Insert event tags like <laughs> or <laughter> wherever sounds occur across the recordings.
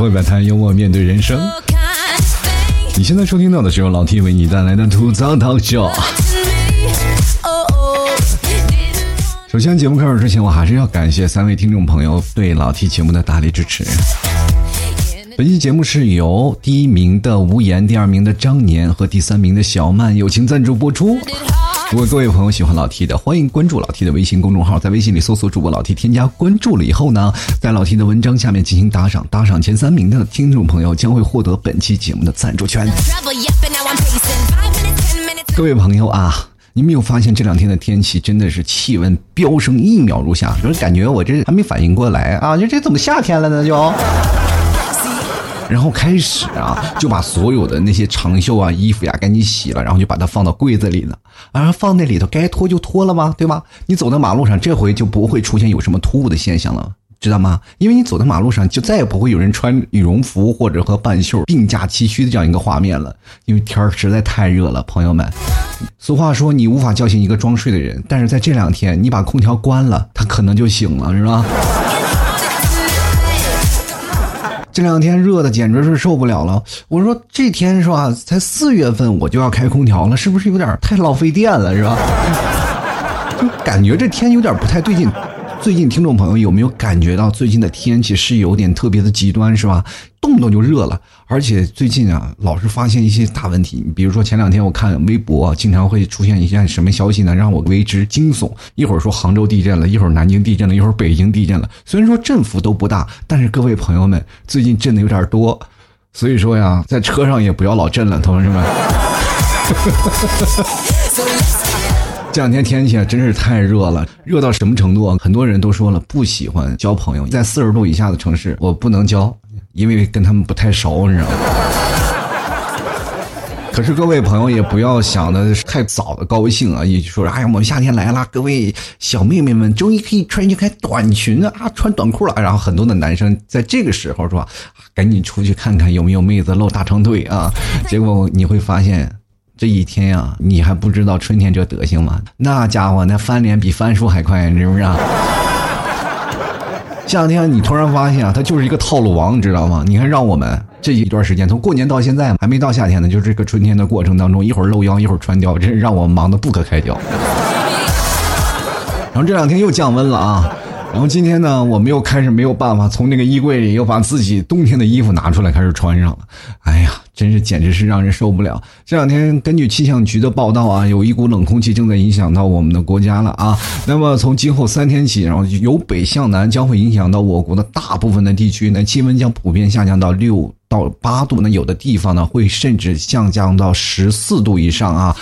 会摆摊，幽默面对人生。你现在收听到的是由老 T 为你带来的吐槽涛秀。首先，节目开始之前，我还是要感谢三位听众朋友对老 T 节目的大力支持。本期节目是由第一名的无言、第二名的张年和第三名的小曼友情赞助播出。如果各位朋友喜欢老 T 的，欢迎关注老 T 的微信公众号，在微信里搜索主播老 T，添加关注了以后呢，在老 T 的文章下面进行打赏，打赏前三名的听众朋友将会获得本期节目的赞助权。各位朋友啊，你没有发现这两天的天气真的是气温飙升，一秒如夏，就是感觉我这还没反应过来啊，就这怎么夏天了呢？就。然后开始啊，就把所有的那些长袖啊、衣服呀赶紧洗了，然后就把它放到柜子里了。啊，放那里头该脱就脱了吗？对吧？你走在马路上，这回就不会出现有什么突兀的现象了，知道吗？因为你走在马路上，就再也不会有人穿羽绒服或者和半袖并驾齐驱的这样一个画面了。因为天儿实在太热了，朋友们。俗话说，你无法叫醒一个装睡的人，但是在这两天，你把空调关了，他可能就醒了，是吧？这两天热的简直是受不了了。我说这天是吧，才四月份我就要开空调了，是不是有点太浪费电了，是吧？<laughs> 就感觉这天有点不太对劲。最近听众朋友有没有感觉到最近的天气是有点特别的极端，是吧？动不动就热了，而且最近啊，老是发现一些大问题。比如说前两天我看微博，经常会出现一些什么消息呢？让我为之惊悚。一会儿说杭州地震了，一会儿南京地震了，一会儿北京地震了。虽然说振幅都不大，但是各位朋友们，最近震的有点多，所以说呀，在车上也不要老震了，同志们。这两天天气啊，真是太热了，热到什么程度啊？很多人都说了，不喜欢交朋友，在四十度以下的城市，我不能交，因为跟他们不太熟，你知道吗？<laughs> 可是各位朋友也不要想的太早的高兴啊！也就说，哎呀，我们夏天来了，各位小妹妹们终于可以穿一开短裙啊，穿短裤了。然后很多的男生在这个时候是吧，赶紧出去看看有没有妹子露大长腿啊。<laughs> 结果你会发现。这一天呀，你还不知道春天这德行吗？<laughs> 那家伙那翻脸比翻书还快，你知不知道？这两天你突然发现啊，他就是一个套路王，你知道吗？你看，让我们这一段时间，从过年到现在还没到夏天呢，就这个春天的过程当中，一会儿露腰，一会儿穿貂，真是让我忙得不可开交。<laughs> 然后这两天又降温了啊。然后今天呢，我们又开始没有办法从那个衣柜里又把自己冬天的衣服拿出来开始穿上了。哎呀，真是简直是让人受不了。这两天根据气象局的报道啊，有一股冷空气正在影响到我们的国家了啊。那么从今后三天起，然后由北向南将会影响到我国的大部分的地区，那气温将普遍下降到六到八度，那有的地方呢会甚至下降到十四度以上啊。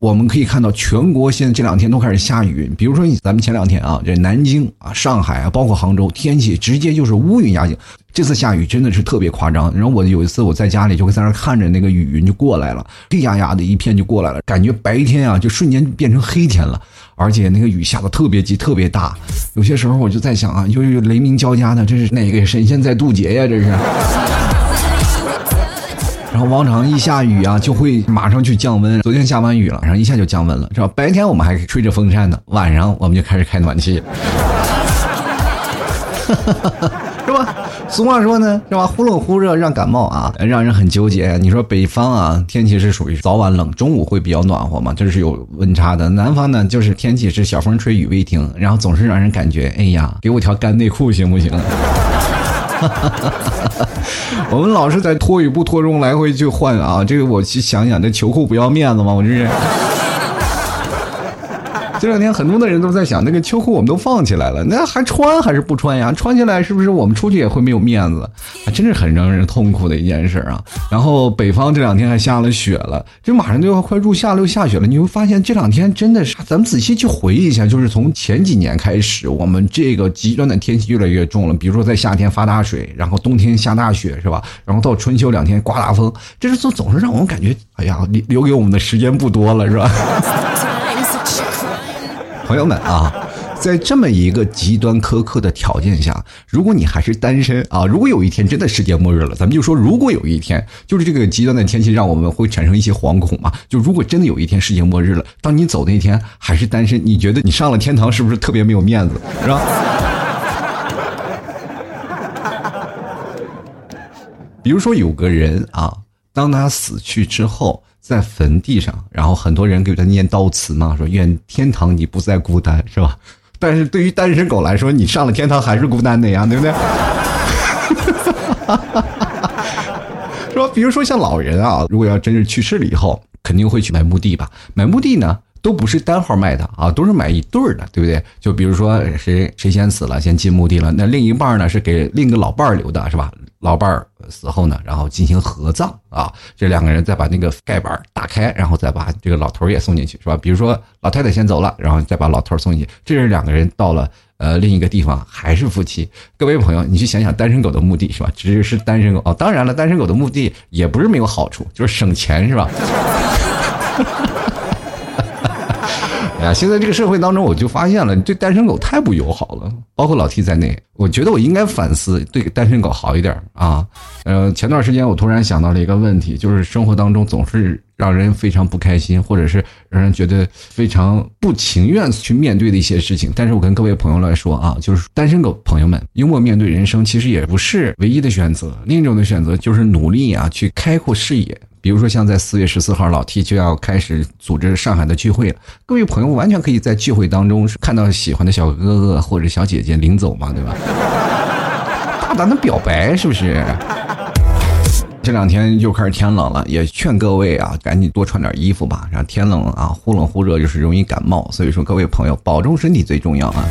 我们可以看到，全国现在这两天都开始下雨。比如说，咱们前两天啊，这南京啊、上海啊，包括杭州，天气直接就是乌云压境。这次下雨真的是特别夸张。然后我有一次我在家里就会在那看着那个雨云就过来了，黑压压的一片就过来了，感觉白天啊就瞬间变成黑天了。而且那个雨下的特别急、特别大。有些时候我就在想啊，就是雷鸣交加的，这是哪个神仙在渡劫呀？这是。然后往常一下雨啊，就会马上去降温。昨天下完雨了，然后一下就降温了，是吧？白天我们还吹着风扇呢，晚上我们就开始开暖气，<laughs> 是吧？俗话说呢，是吧？忽冷忽热让感冒啊，让人很纠结。你说北方啊，天气是属于早晚冷，中午会比较暖和嘛，这是有温差的。南方呢，就是天气是小风吹雨未停，然后总是让人感觉，哎呀，给我条干内裤行不行？哈 <laughs> 我们老是在脱与不脱中来回去换啊，这个我去想想，这球裤不要面子吗？我这是。这两天很多的人都在想，那个秋裤我们都放起来了，那还穿还是不穿呀？穿起来是不是我们出去也会没有面子？啊，真是很让人痛苦的一件事啊！然后北方这两天还下了雪了，这马上就要快入夏了，又下雪了。你会发现这两天真的是，咱们仔细去回忆一下，就是从前几年开始，我们这个极端的天气越来越重了。比如说在夏天发大水，然后冬天下大雪，是吧？然后到春秋两天刮大风，这是总总是让我们感觉，哎呀，留留给我们的时间不多了，是吧？<laughs> 朋友们啊，在这么一个极端苛刻的条件下，如果你还是单身啊，如果有一天真的世界末日了，咱们就说，如果有一天，就是这个极端的天气让我们会产生一些惶恐嘛？就如果真的有一天世界末日了，当你走那天还是单身，你觉得你上了天堂是不是特别没有面子，是吧？比如说有个人啊，当他死去之后，在坟地上，然后很多人给他念悼词嘛，说愿天堂你不再孤单，是吧？<laughs> 但是对于单身狗来说，你上了天堂还是孤单的呀，对不对？<laughs> 说，比如说像老人啊，如果要真是去世了以后，肯定会去买墓地吧？买墓地呢？都不是单号卖的啊，都是买一对儿的，对不对？就比如说谁谁先死了，先进墓地了，那另一半呢是给另一个老伴儿留的，是吧？老伴儿死后呢，然后进行合葬啊，这两个人再把那个盖板打开，然后再把这个老头也送进去，是吧？比如说老太太先走了，然后再把老头送进去，这是两个人到了呃另一个地方还是夫妻。各位朋友，你去想想单身狗的墓地是吧？只是单身狗哦，当然了，单身狗的墓地也不是没有好处，就是省钱是吧？现在这个社会当中，我就发现了，你对单身狗太不友好了，包括老 T 在内。我觉得我应该反思，对单身狗好一点啊。呃，前段时间我突然想到了一个问题，就是生活当中总是让人非常不开心，或者是让人觉得非常不情愿去面对的一些事情。但是我跟各位朋友来说啊，就是单身狗朋友们，幽默面对人生，其实也不是唯一的选择。另一种的选择就是努力啊，去开阔视野。比如说，像在四月十四号，老 T 就要开始组织上海的聚会了。各位朋友，完全可以在聚会当中看到喜欢的小哥哥或者小姐姐领走嘛，对吧？大胆的表白，是不是？这两天又开始天冷了，也劝各位啊，赶紧多穿点衣服吧。然后天冷啊，忽冷忽热，就是容易感冒。所以说，各位朋友，保重身体最重要啊。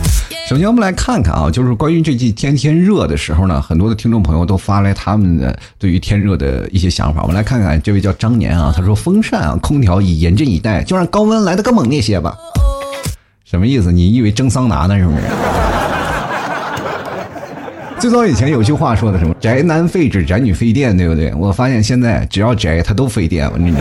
首先，我们来看看啊，就是关于这季天天热的时候呢，很多的听众朋友都发来他们的对于天热的一些想法。我们来看看这位叫张年啊，他说：“风扇啊，空调以严阵以待，就让高温来的更猛烈些吧。”什么意思？你以为蒸桑拿呢？是不是？最早以前有句话说的什么“宅男废纸，宅女费电”，对不对？我发现现在只要宅，它都费电。我跟你讲。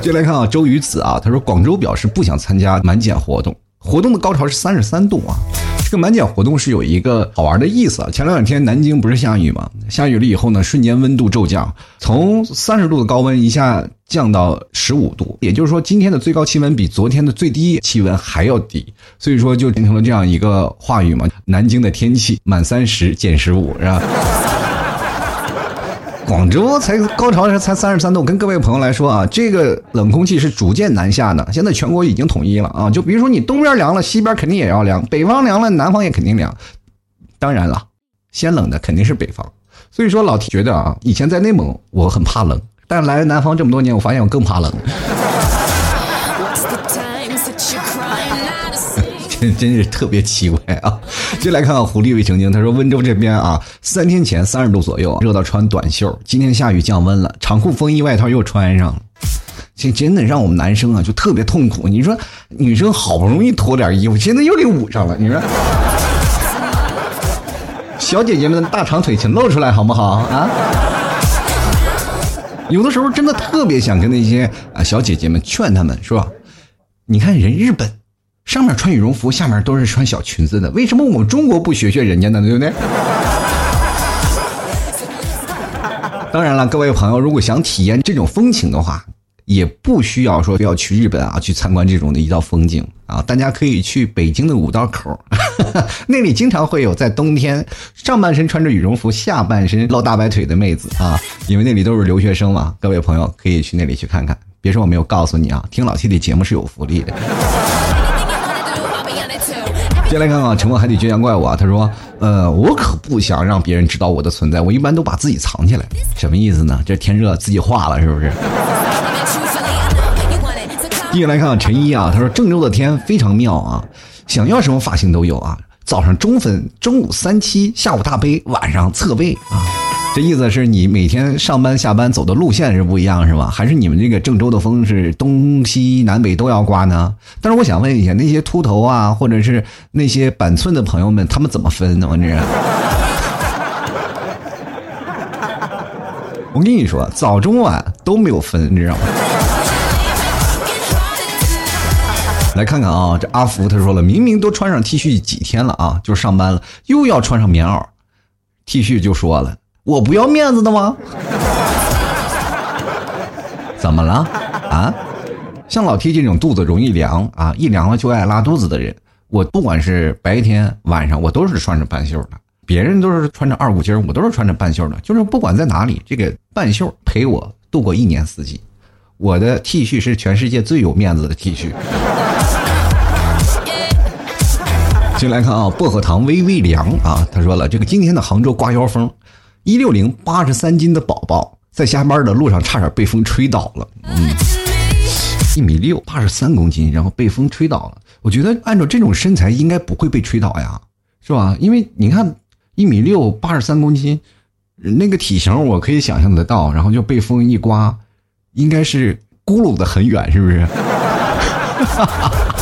接来看啊，周瑜子啊，他说广州表示不想参加满减活动，活动的高潮是三十三度啊。这个满减活动是有一个好玩的意思啊。前两天南京不是下雨吗？下雨了以后呢，瞬间温度骤降，从三十度的高温一下。降到十五度，也就是说今天的最高气温比昨天的最低气温还要低，所以说就形成了这样一个话语嘛。南京的天气满三十减十五是吧？<laughs> 广州才高潮时才三十三度，跟各位朋友来说啊，这个冷空气是逐渐南下的。现在全国已经统一了啊，就比如说你东边凉了，西边肯定也要凉；北方凉了，南方也肯定凉。当然了，先冷的肯定是北方。所以说老提觉得啊，以前在内蒙我很怕冷。但来了南方这么多年，我发现我更怕冷。真 <laughs> 真是特别奇怪啊！就来看看狐狸未成精，他说温州这边啊，三天前三十度左右，热到穿短袖。今天下雨降温了，长裤、风衣、外套又穿上了。这真的让我们男生啊就特别痛苦。你说女生好不容易脱点衣服，现在又给捂上了。你说，小姐姐们的大长腿请露出来好不好啊？有的时候真的特别想跟那些啊小姐姐们劝她们说：“你看人日本，上面穿羽绒服，下面都是穿小裙子的，为什么我们中国不学学人家呢？对不对？” <laughs> 当然了，各位朋友，如果想体验这种风情的话。也不需要说要去日本啊，去参观这种的一道风景啊，大家可以去北京的五道口，那里经常会有在冬天上半身穿着羽绒服，下半身露大白腿的妹子啊，因为那里都是留学生嘛。各位朋友可以去那里去看看，别说我没有告诉你啊，听老 T 的节目是有福利的。接下来看看沉默海底倔强怪物啊，他说，呃，我可不想让别人知道我的存在，我一般都把自己藏起来，什么意思呢？这天热自己化了是不是？继续来看陈一啊，他说郑州的天非常妙啊，想要什么发型都有啊，早上中分，中午三七，下午大杯，晚上侧背啊。这意思是你每天上班下班走的路线是不一样是吧？还是你们这个郑州的风是东西南北都要刮呢？但是我想问一下，那些秃头啊，或者是那些板寸的朋友们，他们怎么分呢？我这，<laughs> 我跟你说，早中晚都没有分，你知道吗？来看看啊，这阿福他说了，明明都穿上 T 恤几天了啊，就上班了，又要穿上棉袄，T 恤就说了，我不要面子的吗？<laughs> 怎么了啊？像老 T 这种肚子容易凉啊，一凉了就爱拉肚子的人，我不管是白天晚上，我都是穿着半袖的别人都是穿着二五筋我都是穿着半袖的。就是不管在哪里，这个半袖陪我度过一年四季。我的 T 恤是全世界最有面子的 T 恤。进来看啊，薄荷糖微微凉啊，他说了，这个今天的杭州刮妖风，一六零八十三斤的宝宝在下班的路上差点被风吹倒了。嗯，一米六八十三公斤，然后被风吹倒了。我觉得按照这种身材应该不会被吹倒呀，是吧？因为你看一米六八十三公斤，那个体型我可以想象得到，然后就被风一刮，应该是咕噜的很远，是不是？哈哈哈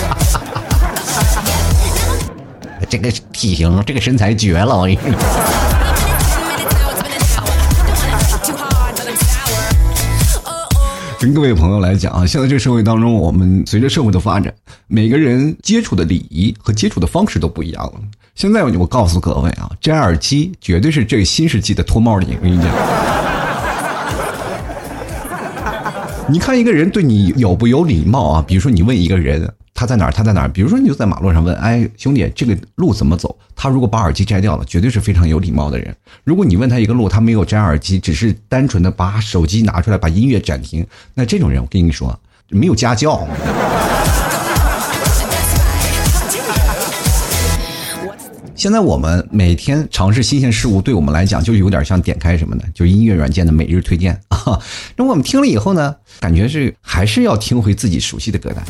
这个体型，这个身材绝了！我跟你说。跟各位朋友来讲啊，现在这社会当中，我们随着社会的发展，每个人接触的礼仪和接触的方式都不一样了。现在我告诉各位啊，摘耳机绝对是这个新世纪的脱帽礼。我跟你讲，你看一个人对你有不有礼貌啊？比如说你问一个人。他在哪儿？他在哪儿？比如说，你就在马路上问：“哎，兄弟，这个路怎么走？”他如果把耳机摘掉了，绝对是非常有礼貌的人。如果你问他一个路，他没有摘耳机，只是单纯的把手机拿出来，把音乐暂停，那这种人，我跟你说，没有家教。现在我们每天尝试新鲜事物，对我们来讲，就有点像点开什么的，就音乐软件的每日推荐啊。<laughs> 那我们听了以后呢，感觉是还是要听回自己熟悉的歌单。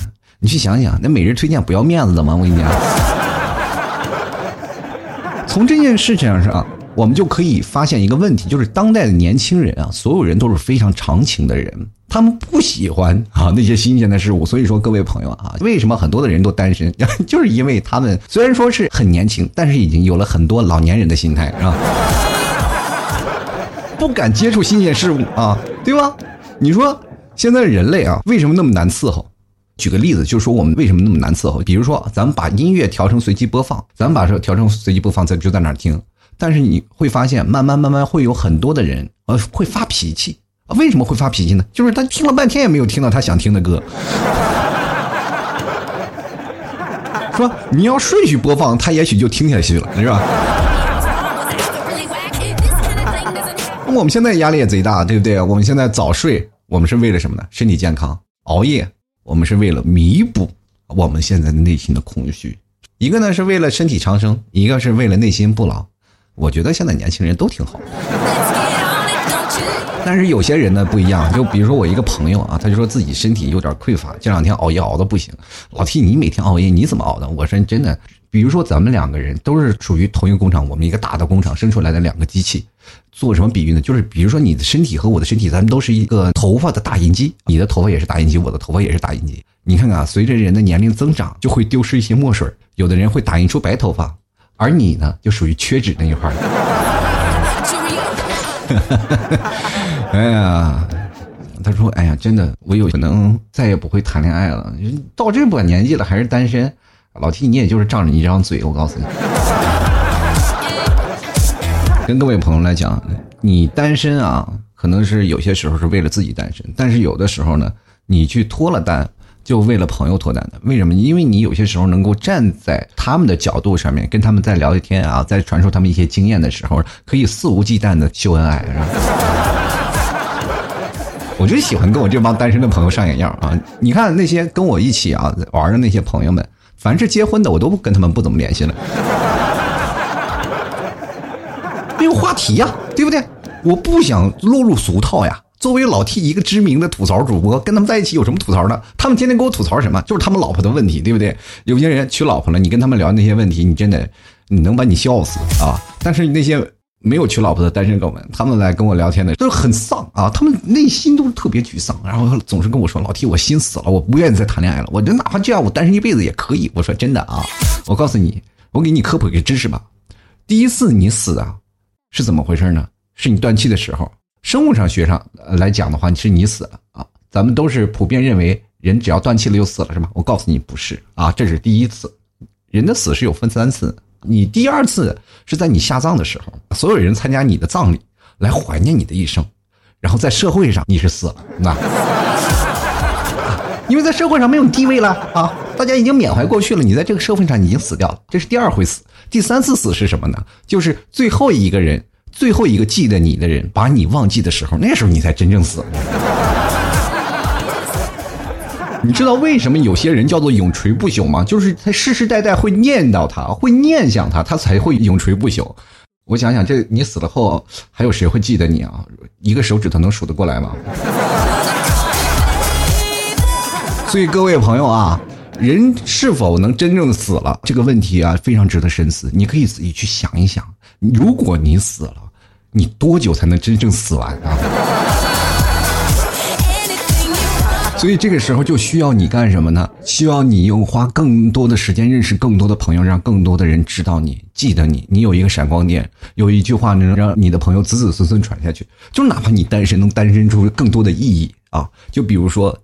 你去想想，那每日推荐不要面子的吗？我跟你讲，从这件事情上，我们就可以发现一个问题，就是当代的年轻人啊，所有人都是非常长情的人，他们不喜欢啊那些新鲜的事物。所以说，各位朋友啊，为什么很多的人都单身？<laughs> 就是因为他们虽然说是很年轻，但是已经有了很多老年人的心态，是吧？不敢接触新鲜事物啊，对吧？你说现在人类啊，为什么那么难伺候？举个例子，就是说我们为什么那么难伺候？比如说，咱们把音乐调成随机播放，咱们把这调成随机播放，在就在那听。但是你会发现，慢慢慢慢会有很多的人呃会发脾气？为什么会发脾气呢？就是他听了半天也没有听到他想听的歌。说你要顺序播放，他也许就听下去了，是吧？我们现在压力也贼大，对不对？我们现在早睡，我们是为了什么呢？身体健康，熬夜。我们是为了弥补我们现在的内心的空虚，一个呢是为了身体长生，一个是为了内心不老。我觉得现在年轻人都挺好，但是有些人呢不一样，就比如说我一个朋友啊，他就说自己身体有点匮乏，这两天熬夜熬的不行。老 T，你每天熬夜你怎么熬的？我说真的，比如说咱们两个人都是属于同一个工厂，我们一个大的工厂生出来的两个机器。做什么比喻呢？就是比如说你的身体和我的身体，咱们都是一个头发的打印机，你的头发也是打印机，我的头发也是打印机。你看看，随着人的年龄增长，就会丢失一些墨水。有的人会打印出白头发，而你呢，就属于缺纸那一块。哈哈哈哎呀，他说：“哎呀，真的，我有可能再也不会谈恋爱了。到这把年纪了，还是单身。老 T，你也就是仗着你这张嘴，我告诉你。<laughs> ”跟各位朋友来讲，你单身啊，可能是有些时候是为了自己单身，但是有的时候呢，你去脱了单，就为了朋友脱单的。为什么？因为你有些时候能够站在他们的角度上面，跟他们在聊一天啊，在传授他们一些经验的时候，可以肆无忌惮的秀恩爱，是吧？<laughs> 我就喜欢跟我这帮单身的朋友上眼药啊！你看那些跟我一起啊玩的那些朋友们，凡是结婚的，我都跟他们不怎么联系了。没有话题呀，对不对？我不想落入俗套呀。作为老 T 一个知名的吐槽主播，跟他们在一起有什么吐槽的？他们天天给我吐槽什么？就是他们老婆的问题，对不对？有些人娶老婆了，你跟他们聊那些问题，你真的你能把你笑死啊！但是那些没有娶老婆的单身狗们，他们来跟我聊天的都是很丧啊，他们内心都是特别沮丧，然后总是跟我说：“老 T，我心死了，我不愿意再谈恋爱了。我就哪怕这样，我单身一辈子也可以。”我说真的啊，我告诉你，我给你科普一个知识吧，第一次你死啊。是怎么回事呢？是你断气的时候，生物上学上来讲的话，是你死了啊。咱们都是普遍认为，人只要断气了就死了，是吧？我告诉你，不是啊，这是第一次。人的死是有分三次，你第二次是在你下葬的时候，所有人参加你的葬礼，来怀念你的一生，然后在社会上你是死了，那，<laughs> 因为在社会上没有地位了啊，大家已经缅怀过去了，你在这个社会上已经死掉了，这是第二回死。第三次死是什么呢？就是最后一个人，最后一个记得你的人把你忘记的时候，那时候你才真正死了。你知道为什么有些人叫做永垂不朽吗？就是他世世代代会念叨他，会念想他，他才会永垂不朽。我想想，这你死了后，还有谁会记得你啊？一个手指头能数得过来吗？所以各位朋友啊，人是否能真正死了这个问题啊，非常值得深思。你可以自己去想一想，如果你死了，你多久才能真正死完啊？所以这个时候就需要你干什么呢？需要你用花更多的时间认识更多的朋友，让更多的人知道你，记得你。你有一个闪光点，有一句话能让你的朋友子子孙孙传下去。就哪怕你单身，能单身出更多的意义啊！就比如说，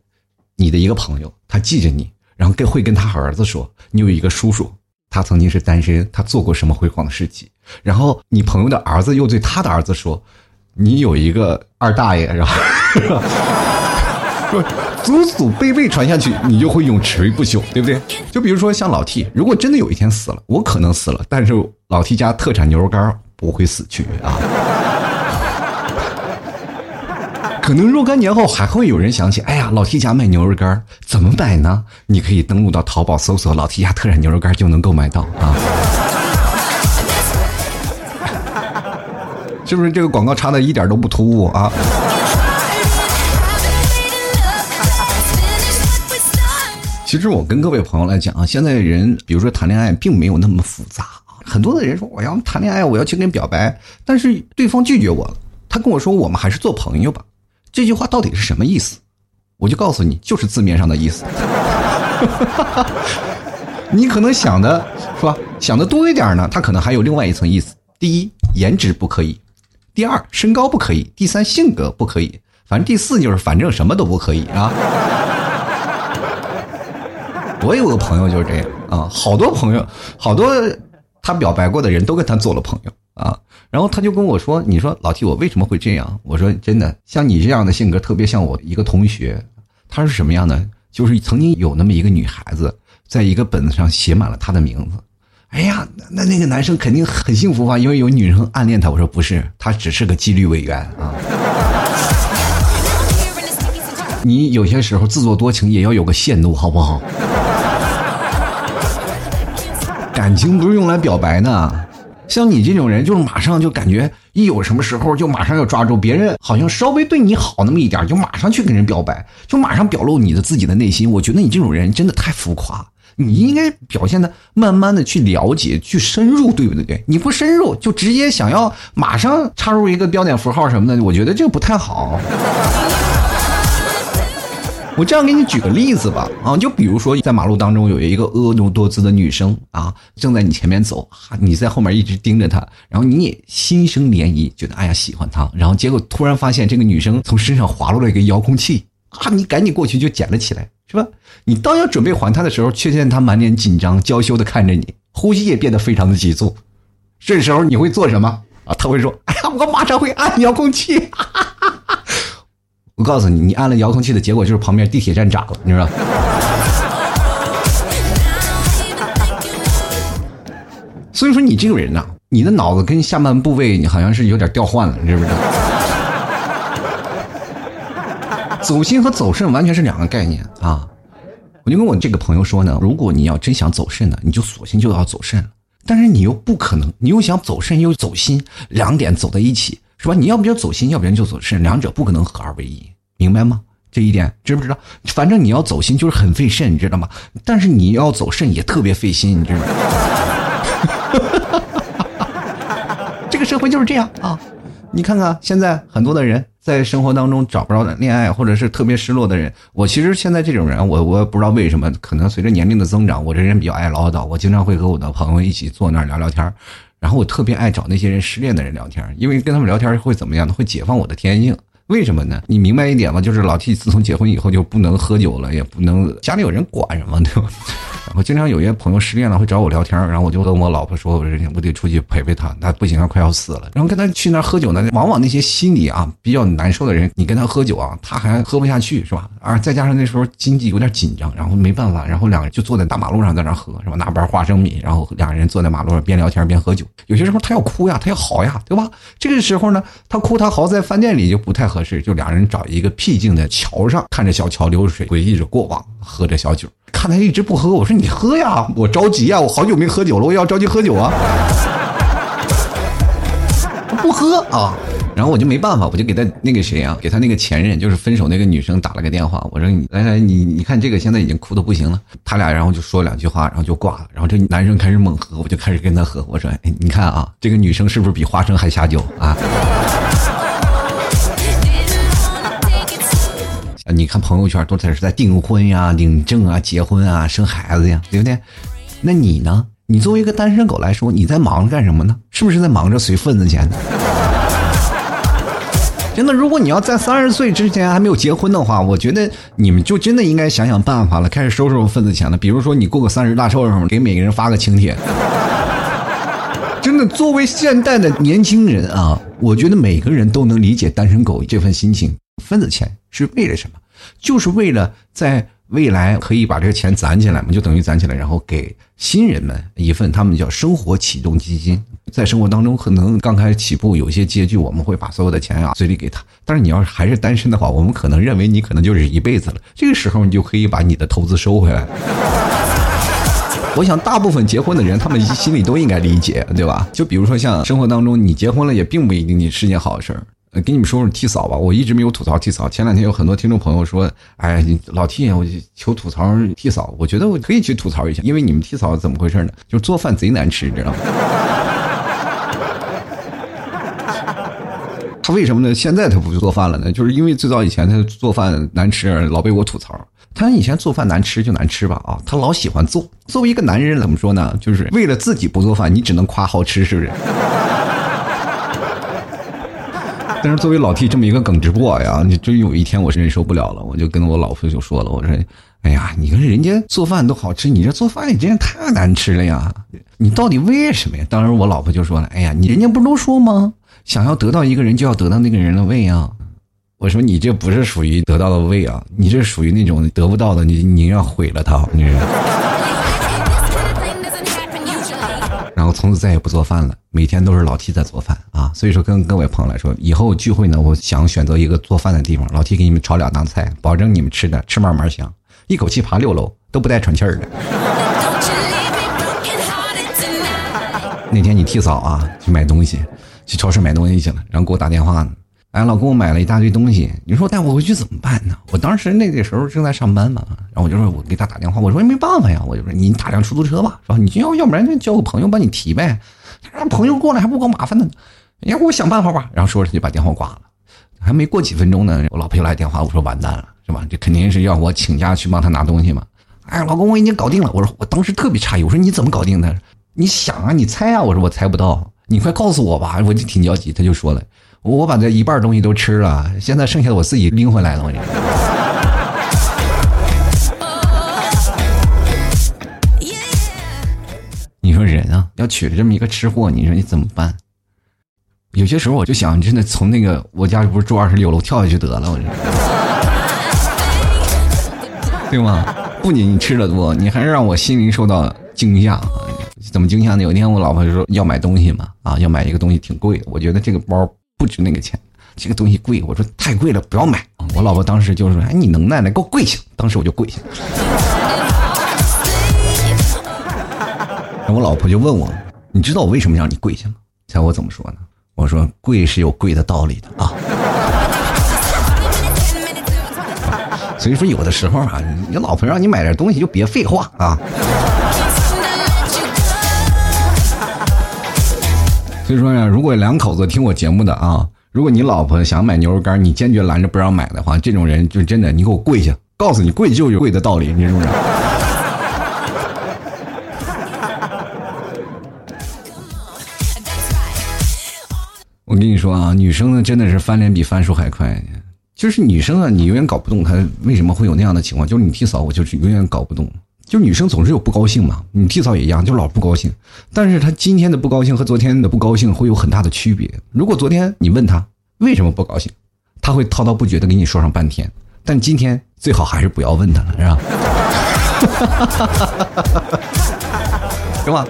你的一个朋友，他记着你，然后跟会跟他儿子说，你有一个叔叔，他曾经是单身，他做过什么辉煌的事迹。然后你朋友的儿子又对他的儿子说，你有一个二大爷，然后。祖祖辈辈传下去，你就会永垂不朽，对不对？就比如说像老 T，如果真的有一天死了，我可能死了，但是老 T 家特产牛肉干不会死去啊。可能若干年后还会有人想起，哎呀，老 T 家卖牛肉干怎么买呢？你可以登录到淘宝搜索“老 T 家特产牛肉干就能购买到啊。<laughs> 是不是这个广告插的一点都不突兀啊？其实我跟各位朋友来讲啊，现在人比如说谈恋爱并没有那么复杂很多的人说我要谈恋爱，我要去跟表白，但是对方拒绝我了，他跟我说我们还是做朋友吧。这句话到底是什么意思？我就告诉你，就是字面上的意思。<laughs> 你可能想的是吧？想的多一点呢，他可能还有另外一层意思。第一，颜值不可以；第二，身高不可以；第三，性格不可以。反正第四就是反正什么都不可以啊。我有个朋友就是这样啊，好多朋友，好多他表白过的人都跟他做了朋友啊。然后他就跟我说：“你说老 T，我为什么会这样？”我说：“真的，像你这样的性格，特别像我一个同学，他是什么样的？就是曾经有那么一个女孩子，在一个本子上写满了他的名字。哎呀，那那个男生肯定很幸福吧？因为有女生暗恋他。我说不是，他只是个纪律委员啊。<laughs> 你有些时候自作多情也要有个限度，好不好？”感情不是用来表白的，像你这种人，就是马上就感觉一有什么时候就马上要抓住别人，好像稍微对你好那么一点，就马上去跟人表白，就马上表露你的自己的内心。我觉得你这种人真的太浮夸，你应该表现的慢慢的去了解，去深入，对不对？你不深入就直接想要马上插入一个标点符号什么的，我觉得这个不太好。我这样给你举个例子吧，啊，就比如说在马路当中有一个婀娜多姿的女生啊，正在你前面走，你在后面一直盯着她，然后你也心生涟漪，觉得哎呀喜欢她，然后结果突然发现这个女生从身上滑落了一个遥控器，啊，你赶紧过去就捡了起来，是吧？你当要准备还她的时候，却见她满脸紧张、娇羞的看着你，呼吸也变得非常的急促，这时候你会做什么啊？她会说，哎呀，我马上会按遥控器。哈 <laughs> 哈我告诉你，你按了遥控器的结果就是旁边地铁站炸了，你知道所以说你这个人呐，你的脑子跟下半部位你好像是有点调换了，你知不知道？走心和走肾完全是两个概念啊！我就跟我这个朋友说呢，如果你要真想走肾呢，你就索性就要走肾了。但是你又不可能，你又想走肾又走心，两点走在一起。是吧？你要不就走心，要不然就走肾，两者不可能合二为一，明白吗？这一点知不知道？反正你要走心就是很费肾，你知道吗？但是你要走肾也特别费心，你知道吗？<laughs> 这个社会就是这样啊！你看看现在很多的人在生活当中找不着恋爱，或者是特别失落的人。我其实现在这种人，我我不知道为什么，可能随着年龄的增长，我这人比较爱唠叨，我经常会和我的朋友一起坐那儿聊聊天然后我特别爱找那些人失恋的人聊天，因为跟他们聊天会怎么样呢？会解放我的天性。为什么呢？你明白一点吗？就是老 T 自从结婚以后就不能喝酒了，也不能家里有人管什么，对吧？然后经常有些朋友失恋了会找我聊天，然后我就跟我老婆说，我说我得出去陪陪他，他不行了，快要死了。然后跟他去那儿喝酒呢，往往那些心里啊比较难受的人，你跟他喝酒啊，他还喝不下去，是吧？而再加上那时候经济有点紧张，然后没办法，然后两个人就坐在大马路上在那喝，是吧？拿包花生米，然后两个人坐在马路上边聊天边喝酒。有些时候他要哭呀，他要嚎呀，对吧？这个时候呢，他哭他嚎在饭店里就不太合适，就俩人找一个僻静的桥上，看着小桥流水，回忆着过往，喝着小酒。看他一直不喝，我说你喝呀，我着急呀，我好久没喝酒了，我要着急喝酒啊。<laughs> 不喝啊，然后我就没办法，我就给他那个谁啊，给他那个前任，就是分手那个女生打了个电话，我说你来来，你你看这个现在已经哭的不行了，他俩然后就说两句话，然后就挂了，然后这男生开始猛喝，我就开始跟他喝，我说，你看啊，这个女生是不是比花生还下酒啊？你看朋友圈都在是在订婚呀、领证啊、结婚啊、生孩子呀，对不对？那你呢？你作为一个单身狗来说，你在忙着干什么呢？是不是在忙着随份子钱呢？<laughs> 真的，如果你要在三十岁之前还没有结婚的话，我觉得你们就真的应该想想办法了，开始收收份子钱了。比如说，你过个三十大寿什么，给每个人发个请帖。真的，作为现代的年轻人啊，我觉得每个人都能理解单身狗这份心情。分子钱是为了什么？就是为了在未来可以把这个钱攒起来嘛，就等于攒起来，然后给新人们一份他们叫生活启动基金。在生活当中，可能刚开始起步有些拮据，我们会把所有的钱啊随礼给他。但是你要是还是单身的话，我们可能认为你可能就是一辈子了。这个时候，你就可以把你的投资收回来。我想，大部分结婚的人，他们心里都应该理解，对吧？就比如说，像生活当中，你结婚了，也并不一定你是件好事儿。给你们说说替嫂吧，我一直没有吐槽替嫂。前两天有很多听众朋友说：“哎，你老替，我求吐槽替嫂。”我觉得我可以去吐槽一下，因为你们替嫂怎么回事呢？就是做饭贼难吃，你知道吗？<laughs> 他为什么呢？现在他不做饭了呢？就是因为最早以前他做饭难吃，老被我吐槽。他以前做饭难吃就难吃吧啊，他老喜欢做。作为一个男人，怎么说呢？就是为了自己不做饭，你只能夸好吃，是不是？但是作为老 T 这么一个耿直播呀，你真有一天我是忍受不了了，我就跟我老婆就说了，我说：“哎呀，你看人家做饭都好吃，你这做饭也真是太难吃了呀！你到底为什么呀？”当时我老婆就说了：“哎呀，你人家不都说吗？想要得到一个人，就要得到那个人的胃啊！”我说：“你这不是属于得到的胃啊，你这属于那种得不到的，你你要毁了他，你然后从此再也不做饭了，每天都是老 T 在做饭啊。所以说，跟各位朋友来说，以后聚会呢，我想选择一个做饭的地方，老 T 给你们炒两道菜，保证你们吃的吃嘛嘛香，一口气爬六楼都不带喘气儿的。<laughs> 那天你替嫂啊去买东西，去超市买东西去了，然后给我打电话呢。哎，老公，我买了一大堆东西，你说带我回去怎么办呢？我当时那个时候正在上班嘛，然后我就说，我给他打电话，我说没办法呀，我就说你打辆出租车吧，是吧？你要要不然就叫个朋友帮你提呗，他让朋友过来还不够麻烦呢，你要给我想办法吧。然后说着就把电话挂了，还没过几分钟呢，我老婆又来电话，我说完蛋了，是吧？这肯定是要我请假去帮他拿东西嘛。哎，老公，我已经搞定了。我说我当时特别诧异，我说你怎么搞定的？你想啊，你猜啊。我说我猜不到，你快告诉我吧，我就挺焦急。他就说了。我把这一半东西都吃了，现在剩下的我自己拎回来了。我你说人啊，<laughs> 要娶了这么一个吃货，你说你怎么办？有些时候我就想，真的从那个 <laughs> 我家不是住二十六楼跳下去得了，我这，<laughs> 对吗？不仅你吃的多，你还是让我心灵受到惊吓。怎么惊吓呢？有一天我老婆就说要买东西嘛，啊，要买一个东西挺贵的，我觉得这个包。不值那个钱，这个东西贵，我说太贵了，不要买。我老婆当时就说：“哎，你能耐呢，给我跪下。”当时我就跪下。我老婆就问我：“你知道我为什么让你跪下吗？”猜我怎么说呢？我说：“跪是有跪的道理的啊。<laughs> ”所以说，有的时候啊，你老婆让你买点东西，就别废话啊。所以说呀，如果两口子听我节目的啊，如果你老婆想买牛肉干，你坚决拦着不让买的话，这种人就真的，你给我跪下，告诉你跪就有跪的道理，你知不知道？我跟你说啊，女生呢真的是翻脸比翻书还快，就是女生啊，你永远搞不懂她为什么会有那样的情况，就是你替嫂，我就是永远搞不懂。就女生总是有不高兴嘛，你替嫂也一样，就老不高兴。但是她今天的不高兴和昨天的不高兴会有很大的区别。如果昨天你问她为什么不高兴，她会滔滔不绝的给你说上半天。但今天最好还是不要问她了，是吧？<laughs> 是吧？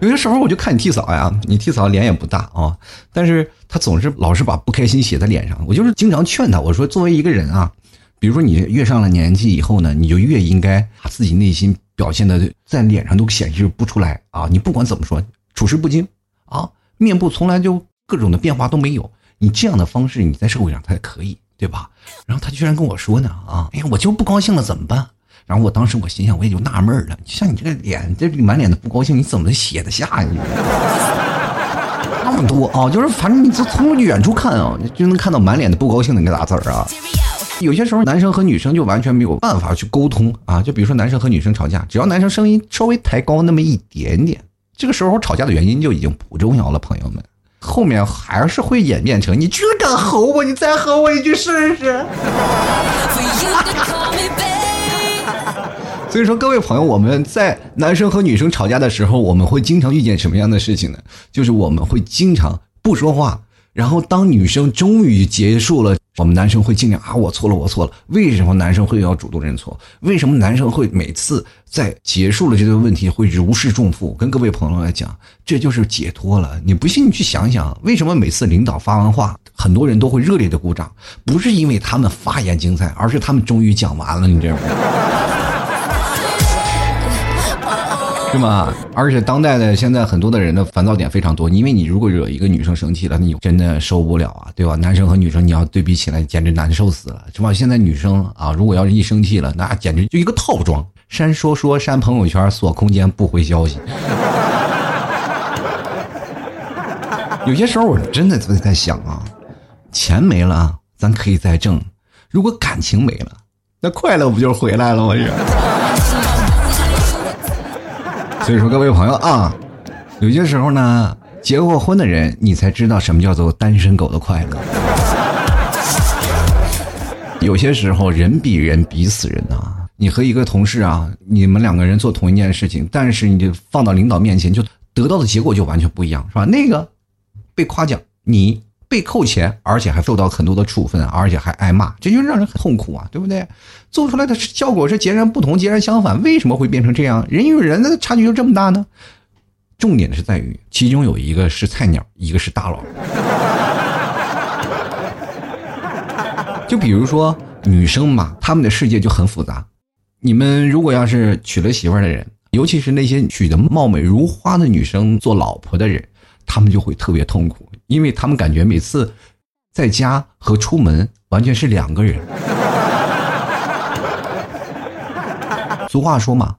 有些时候我就看你替嫂呀，你替嫂脸也不大啊，但是她总是老是把不开心写在脸上。我就是经常劝她，我说作为一个人啊，比如说你越上了年纪以后呢，你就越应该把自己内心表现的在脸上都显示不出来啊。你不管怎么说，处事不惊啊，面部从来就各种的变化都没有，你这样的方式你在社会上才可以，对吧？然后他居然跟我说呢啊，哎呀，我就不高兴了，怎么办？然后我当时我心想，我也就纳闷了，像你这个脸，这满脸的不高兴，你怎么能写得下呀？那么多啊，就是反正你从远处看啊，就能看到满脸的不高兴的那个大字儿啊。有些时候男生和女生就完全没有办法去沟通啊，就比如说男生和女生吵架，只要男生声音稍微抬高那么一点点，这个时候吵架的原因就已经不重要了，朋友们，后面还是会演变成你居然敢吼我，你再吼我一句试试。所以说，各位朋友，我们在男生和女生吵架的时候，我们会经常遇见什么样的事情呢？就是我们会经常不说话，然后当女生终于结束了，我们男生会尽量啊，我错了，我错了。为什么男生会要主动认错？为什么男生会每次在结束了这个问题会如释重负？跟各位朋友来讲，这就是解脱了。你不信，你去想想，为什么每次领导发完话，很多人都会热烈的鼓掌？不是因为他们发言精彩，而是他们终于讲完了，你知是吗？而且当代的现在很多的人的烦躁点非常多，因为你如果惹一个女生生气了，你真的受不了啊，对吧？男生和女生你要对比起来，简直难受死了，是吧？现在女生啊，如果要是一生气了，那简直就一个套装：删说说、删朋友圈、锁空间、不回消息。<laughs> 有些时候我真的在在想啊，钱没了咱可以再挣，如果感情没了，那快乐不就回来了吗？这。所以说，各位朋友啊，有些时候呢，结过婚的人，你才知道什么叫做单身狗的快乐。有些时候，人比人比死人呐。你和一个同事啊，你们两个人做同一件事情，但是你就放到领导面前，就得到的结果就完全不一样，是吧？那个被夸奖，你。被扣钱，而且还受到很多的处分，而且还挨骂，这就让人很痛苦啊，对不对？做出来的效果是截然不同、截然相反，为什么会变成这样？人与人的差距就这么大呢？重点是在于，其中有一个是菜鸟，一个是大佬。就比如说女生嘛，她们的世界就很复杂。你们如果要是娶了媳妇儿的人，尤其是那些娶的貌美如花的女生做老婆的人，他们就会特别痛苦。因为他们感觉每次在家和出门完全是两个人。俗话说嘛，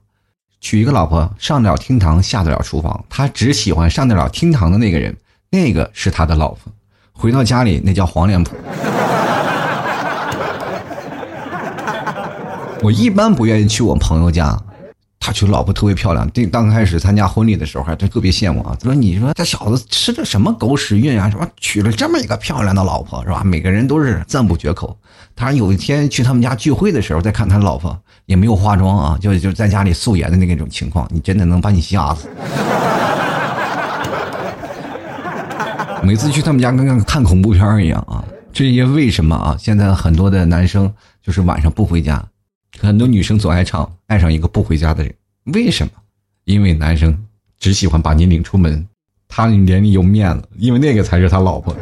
娶一个老婆上得了厅堂，下得了厨房。他只喜欢上得了厅堂的那个人，那个是他的老婆。回到家里，那叫黄脸婆。我一般不愿意去我朋友家。他娶老婆特别漂亮，对，刚开始参加婚礼的时候还特别羡慕啊。他说：“你说这小子吃的什么狗屎运啊？什么娶了这么一个漂亮的老婆，是吧？”每个人都是赞不绝口。他有一天去他们家聚会的时候，再看他老婆也没有化妆啊，就就在家里素颜的那种情况，你真的能把你吓死。<laughs> 每次去他们家跟看恐怖片一样啊。这些为什么啊？现在很多的男生就是晚上不回家。很多女生总爱唱，爱上一个不回家的人，为什么？因为男生只喜欢把你领出门，他脸里有面子，因为那个才是他老婆。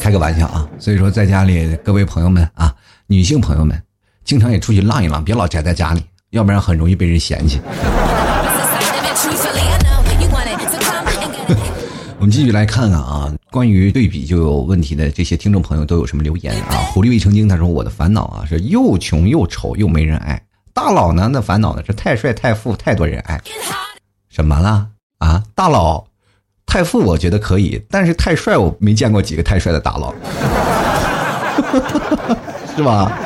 开个玩笑啊！所以说，在家里各位朋友们啊，女性朋友们，经常也出去浪一浪，别老宅在家里，要不然很容易被人嫌弃。我们继续来看看啊，关于对比就有问题的这些听众朋友都有什么留言啊？狐狸未成精，他说我的烦恼啊是又穷又丑又没人爱。大佬呢的烦恼呢是太帅太富太多人爱。什么了啊？大佬太富我觉得可以，但是太帅我没见过几个太帅的大佬，<laughs> 是吧？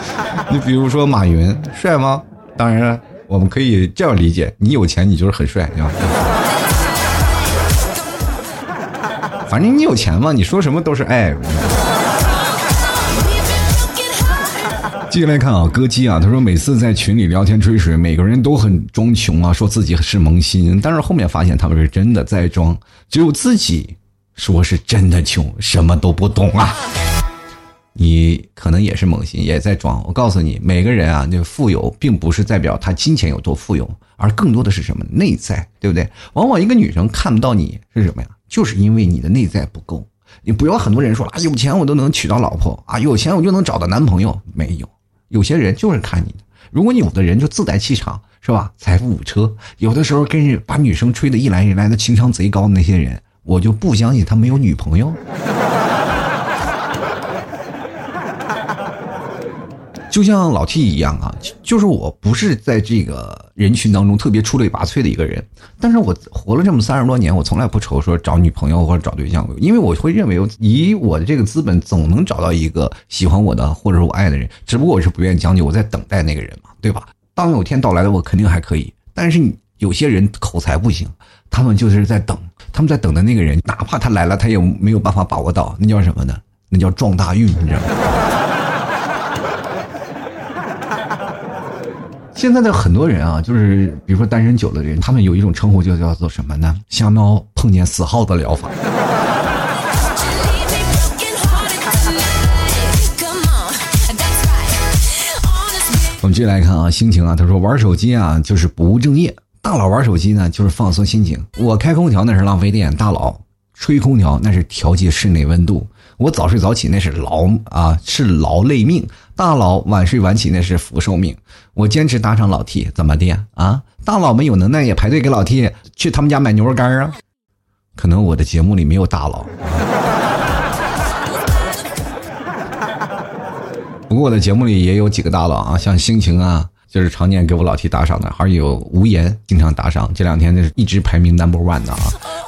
你比如说马云帅吗？当然我们可以这样理解，你有钱你就是很帅，对吧？反正你有钱嘛，你说什么都是爱。继续来看啊，歌姬啊，他说每次在群里聊天吹水，每个人都很装穷啊，说自己是萌新，但是后面发现他们是真的在装，只有自己说是真的穷，什么都不懂啊。你可能也是萌新，也在装。我告诉你，每个人啊，那富有并不是代表他金钱有多富有，而更多的是什么内在，对不对？往往一个女生看不到你是什么呀？就是因为你的内在不够。你不要很多人说啊，有钱我都能娶到老婆啊，有钱我就能找到男朋友，没有。有些人就是看你的。如果你有的人就自带气场，是吧？财富五车，有的时候跟人把女生吹得一来一来的，情商贼高的那些人，我就不相信他没有女朋友。就像老 T 一样啊，就是我不是在这个人群当中特别出类拔萃的一个人，但是我活了这么三十多年，我从来不愁说找女朋友或者找对象，因为我会认为以我的这个资本，总能找到一个喜欢我的或者是我爱的人，只不过我是不愿意将就，我在等待那个人嘛，对吧？当有天到来的我肯定还可以，但是有些人口才不行，他们就是在等，他们在等的那个人，哪怕他来了，他也没有办法把握到，那叫什么呢？那叫撞大运，你知道吗？现在的很多人啊，就是比如说单身久的人，他们有一种称呼就叫做什么呢？瞎猫碰见死耗子疗法。我们继续来看啊，心情啊，他说玩手机啊就是不务正业，大佬玩手机呢就是放松心情。我开空调那是浪费电，大佬吹空调那是调节室内温度。我早睡早起那是劳啊是劳累命，大佬晚睡晚起那是福寿命。我坚持打赏老 T，怎么的啊？大佬们有能耐也排队给老 T 去他们家买牛肉干啊？可能我的节目里没有大佬，<laughs> 不过我的节目里也有几个大佬啊，像心情啊。就是常年给我老 T 打赏的，还有无言经常打赏，这两天那是一直排名 number one 的啊。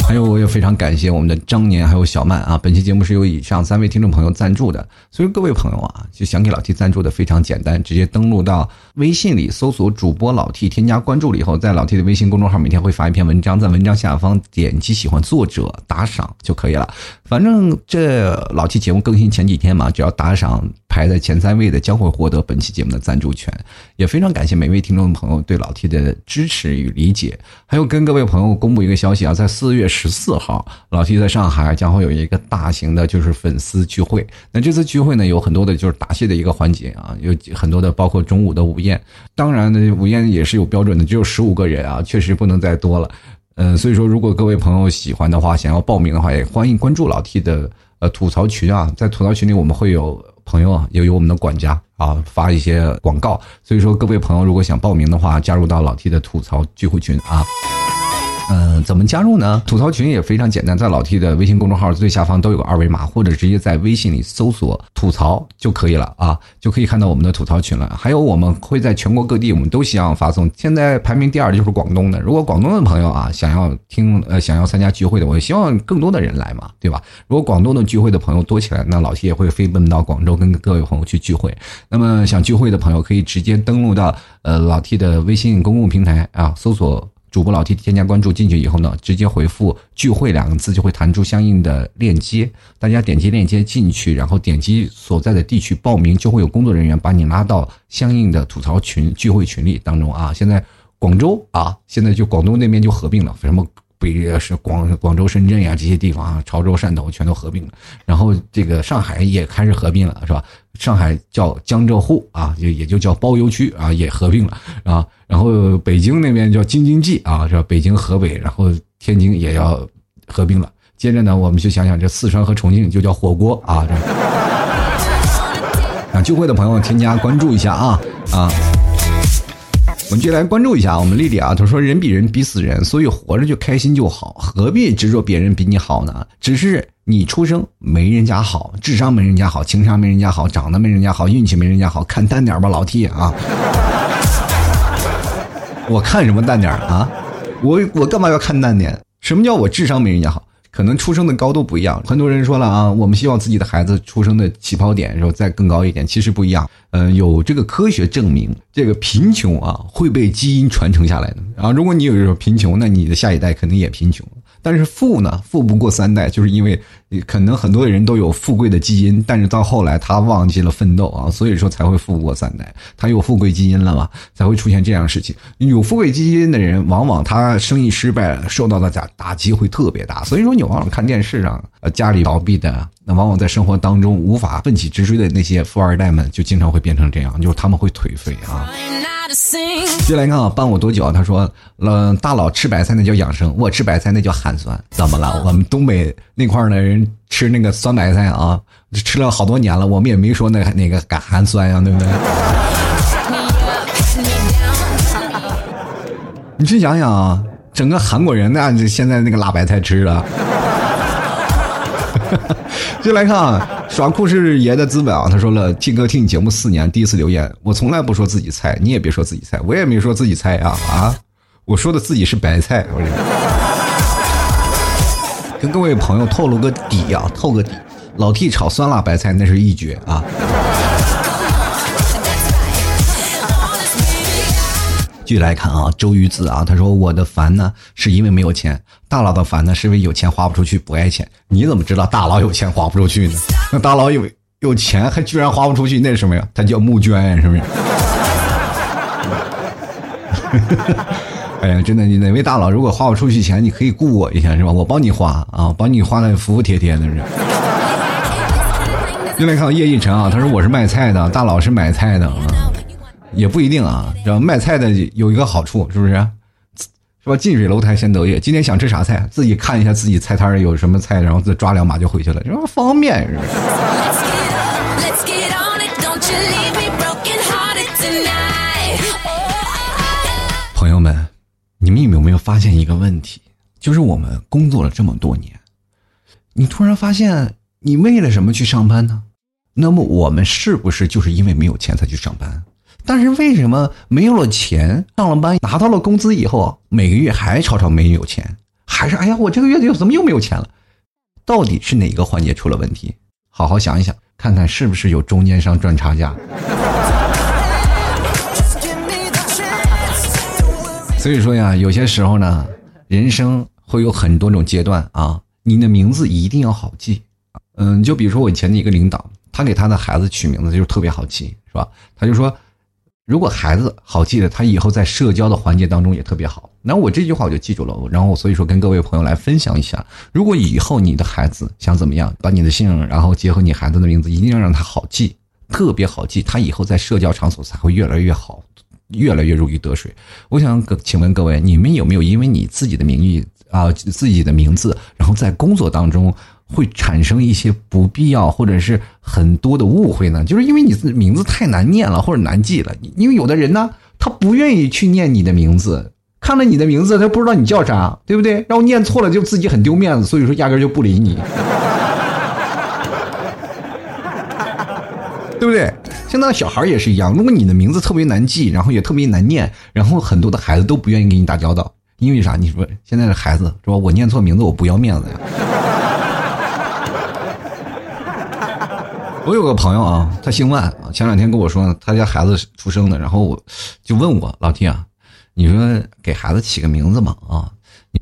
还有我也非常感谢我们的张年还有小曼啊。本期节目是由以上三位听众朋友赞助的，所以各位朋友啊，就想给老 T 赞助的非常简单，直接登录到微信里搜索主播老 T，添加关注了以后，在老 T 的微信公众号每天会发一篇文章，在文章下方点击喜欢作者打赏就可以了。反正这老 T 节目更新前几天嘛，只要打赏。排在前三位的将会获得本期节目的赞助权，也非常感谢每位听众朋友对老 T 的支持与理解。还有跟各位朋友公布一个消息啊，在四月十四号，老 T 在上海将会有一个大型的，就是粉丝聚会。那这次聚会呢，有很多的就是答谢的一个环节啊，有很多的包括中午的午宴。当然呢，午宴也是有标准的，只有十五个人啊，确实不能再多了。嗯，所以说如果各位朋友喜欢的话，想要报名的话，也欢迎关注老 T 的呃吐槽群啊，在吐槽群里我们会有。朋友啊，也有我们的管家啊，发一些广告。所以说，各位朋友如果想报名的话，加入到老 T 的吐槽聚会群啊。嗯，怎么加入呢？吐槽群也非常简单，在老 T 的微信公众号最下方都有个二维码，或者直接在微信里搜索“吐槽”就可以了啊，就可以看到我们的吐槽群了。还有，我们会在全国各地，我们都希望发送。现在排名第二的就是广东的，如果广东的朋友啊想要听呃想要参加聚会的，我希望更多的人来嘛，对吧？如果广东的聚会的朋友多起来，那老 T 也会飞奔到广州跟各位朋友去聚会。那么想聚会的朋友可以直接登录到呃老 T 的微信公共平台啊，搜索。主播老 T 添加关注进去以后呢，直接回复“聚会”两个字，就会弹出相应的链接。大家点击链接进去，然后点击所在的地区报名，就会有工作人员把你拉到相应的吐槽群、聚会群里当中啊。现在广州啊，现在就广东那边就合并了，什么？北是广广州、深圳呀这些地方啊，潮州、汕头全都合并了，然后这个上海也开始合并了，是吧？上海叫江浙沪啊，也也就叫包邮区啊，也合并了啊。然后北京那边叫京津冀啊，是吧？北京、河北，然后天津也要合并了。接着呢，我们就想想这四川和重庆就叫火锅啊。啊，聚会的朋友添加关注一下啊啊。我们就来关注一下我们丽丽啊，她说人比人比死人，所以活着就开心就好，何必执着别人比你好呢？只是你出生没人家好，智商没人家好，情商没人家好，长得没人家好，运气没人家好，看淡点吧，老 T 啊！我看什么淡点啊？我我干嘛要看淡点？什么叫我智商没人家好？可能出生的高度不一样，很多人说了啊，我们希望自己的孩子出生的起跑点时候再更高一点，其实不一样。嗯，有这个科学证明，这个贫穷啊会被基因传承下来的。啊，如果你有一种贫穷，那你的下一代肯定也贫穷。但是富呢，富不过三代，就是因为可能很多人都有富贵的基因，但是到后来他忘记了奋斗啊，所以说才会富不过三代。他有富贵基因了嘛，才会出现这样的事情。有富贵基因的人，往往他生意失败，受到的打打击会特别大。所以说，你往往看电视上，呃，家里倒闭的，那往往在生活当中无法奋起直追的那些富二代们，就经常会变成这样，就是他们会颓废啊。接来看啊，伴我多久？他说，呃，大佬吃白菜那叫养生，我吃白菜那叫寒酸。怎么了？我们东北那块的人吃那个酸白菜啊，吃了好多年了，我们也没说那那个感寒酸呀，对不对？你去想想啊，整个韩国人那现在那个辣白菜吃了。<laughs> 就来看啊，耍酷是爷的资本啊！他说了，听哥听你节目四年，第一次留言，我从来不说自己菜，你也别说自己菜，我也没说自己菜啊啊！我说的自己是白菜，我跟各位朋友透露个底啊，透个底，老 T 炒酸辣白菜那是一绝啊！继续来看啊，周瑜子啊，他说我的烦呢是因为没有钱，大佬的烦呢是因为有钱花不出去不爱钱。你怎么知道大佬有钱花不出去呢？那 <laughs> 大佬有有钱还居然花不出去，那是什么呀？他叫募捐，是不是？哎呀，真的，你哪位大佬如果花不出去钱，你可以雇我一下是吧？我帮你花啊，帮你花的服服帖帖的是。<laughs> 又来看叶一晨啊，他说我是卖菜的，大佬是买菜的啊。也不一定啊，然后卖菜的有一个好处，是不是？是吧？近水楼台先得月。今天想吃啥菜，自己看一下自己菜摊有什么菜，然后再抓两把就回去了，这方便是不是？朋友们，你们有没有发现一个问题？就是我们工作了这么多年，你突然发现你为了什么去上班呢？那么我们是不是就是因为没有钱才去上班？但是为什么没有了钱，上了班拿到了工资以后，每个月还吵吵没有钱，还是哎呀，我这个月又怎么又没有钱了？到底是哪个环节出了问题？好好想一想，看看是不是有中间商赚差价。所以说呀，有些时候呢，人生会有很多种阶段啊，你的名字一定要好记。嗯，就比如说我以前的一个领导，他给他的孩子取名字就特别好记，是吧？他就说。如果孩子好记的，他以后在社交的环节当中也特别好。那我这句话我就记住了。然后所以说跟各位朋友来分享一下，如果以后你的孩子想怎么样，把你的姓，然后结合你孩子的名字，一定要让他好记，特别好记，他以后在社交场所才会越来越好，越来越如鱼得水。我想请问各位，你们有没有因为你自己的名誉啊，自己的名字，然后在工作当中？会产生一些不必要或者是很多的误会呢，就是因为你名字太难念了或者难记了。因为有的人呢，他不愿意去念你的名字，看了你的名字，他不知道你叫啥，对不对？然后念错了就自己很丢面子，所以说压根就不理你，<laughs> 对不对？现在小孩也是一样，如果你的名字特别难记，然后也特别难念，然后很多的孩子都不愿意跟你打交道，因为啥？你说现在的孩子是吧？我念错名字，我不要面子呀。我有个朋友啊，他姓万啊。前两天跟我说呢，他家孩子出生的，然后我就问我老弟啊，你说给孩子起个名字嘛啊？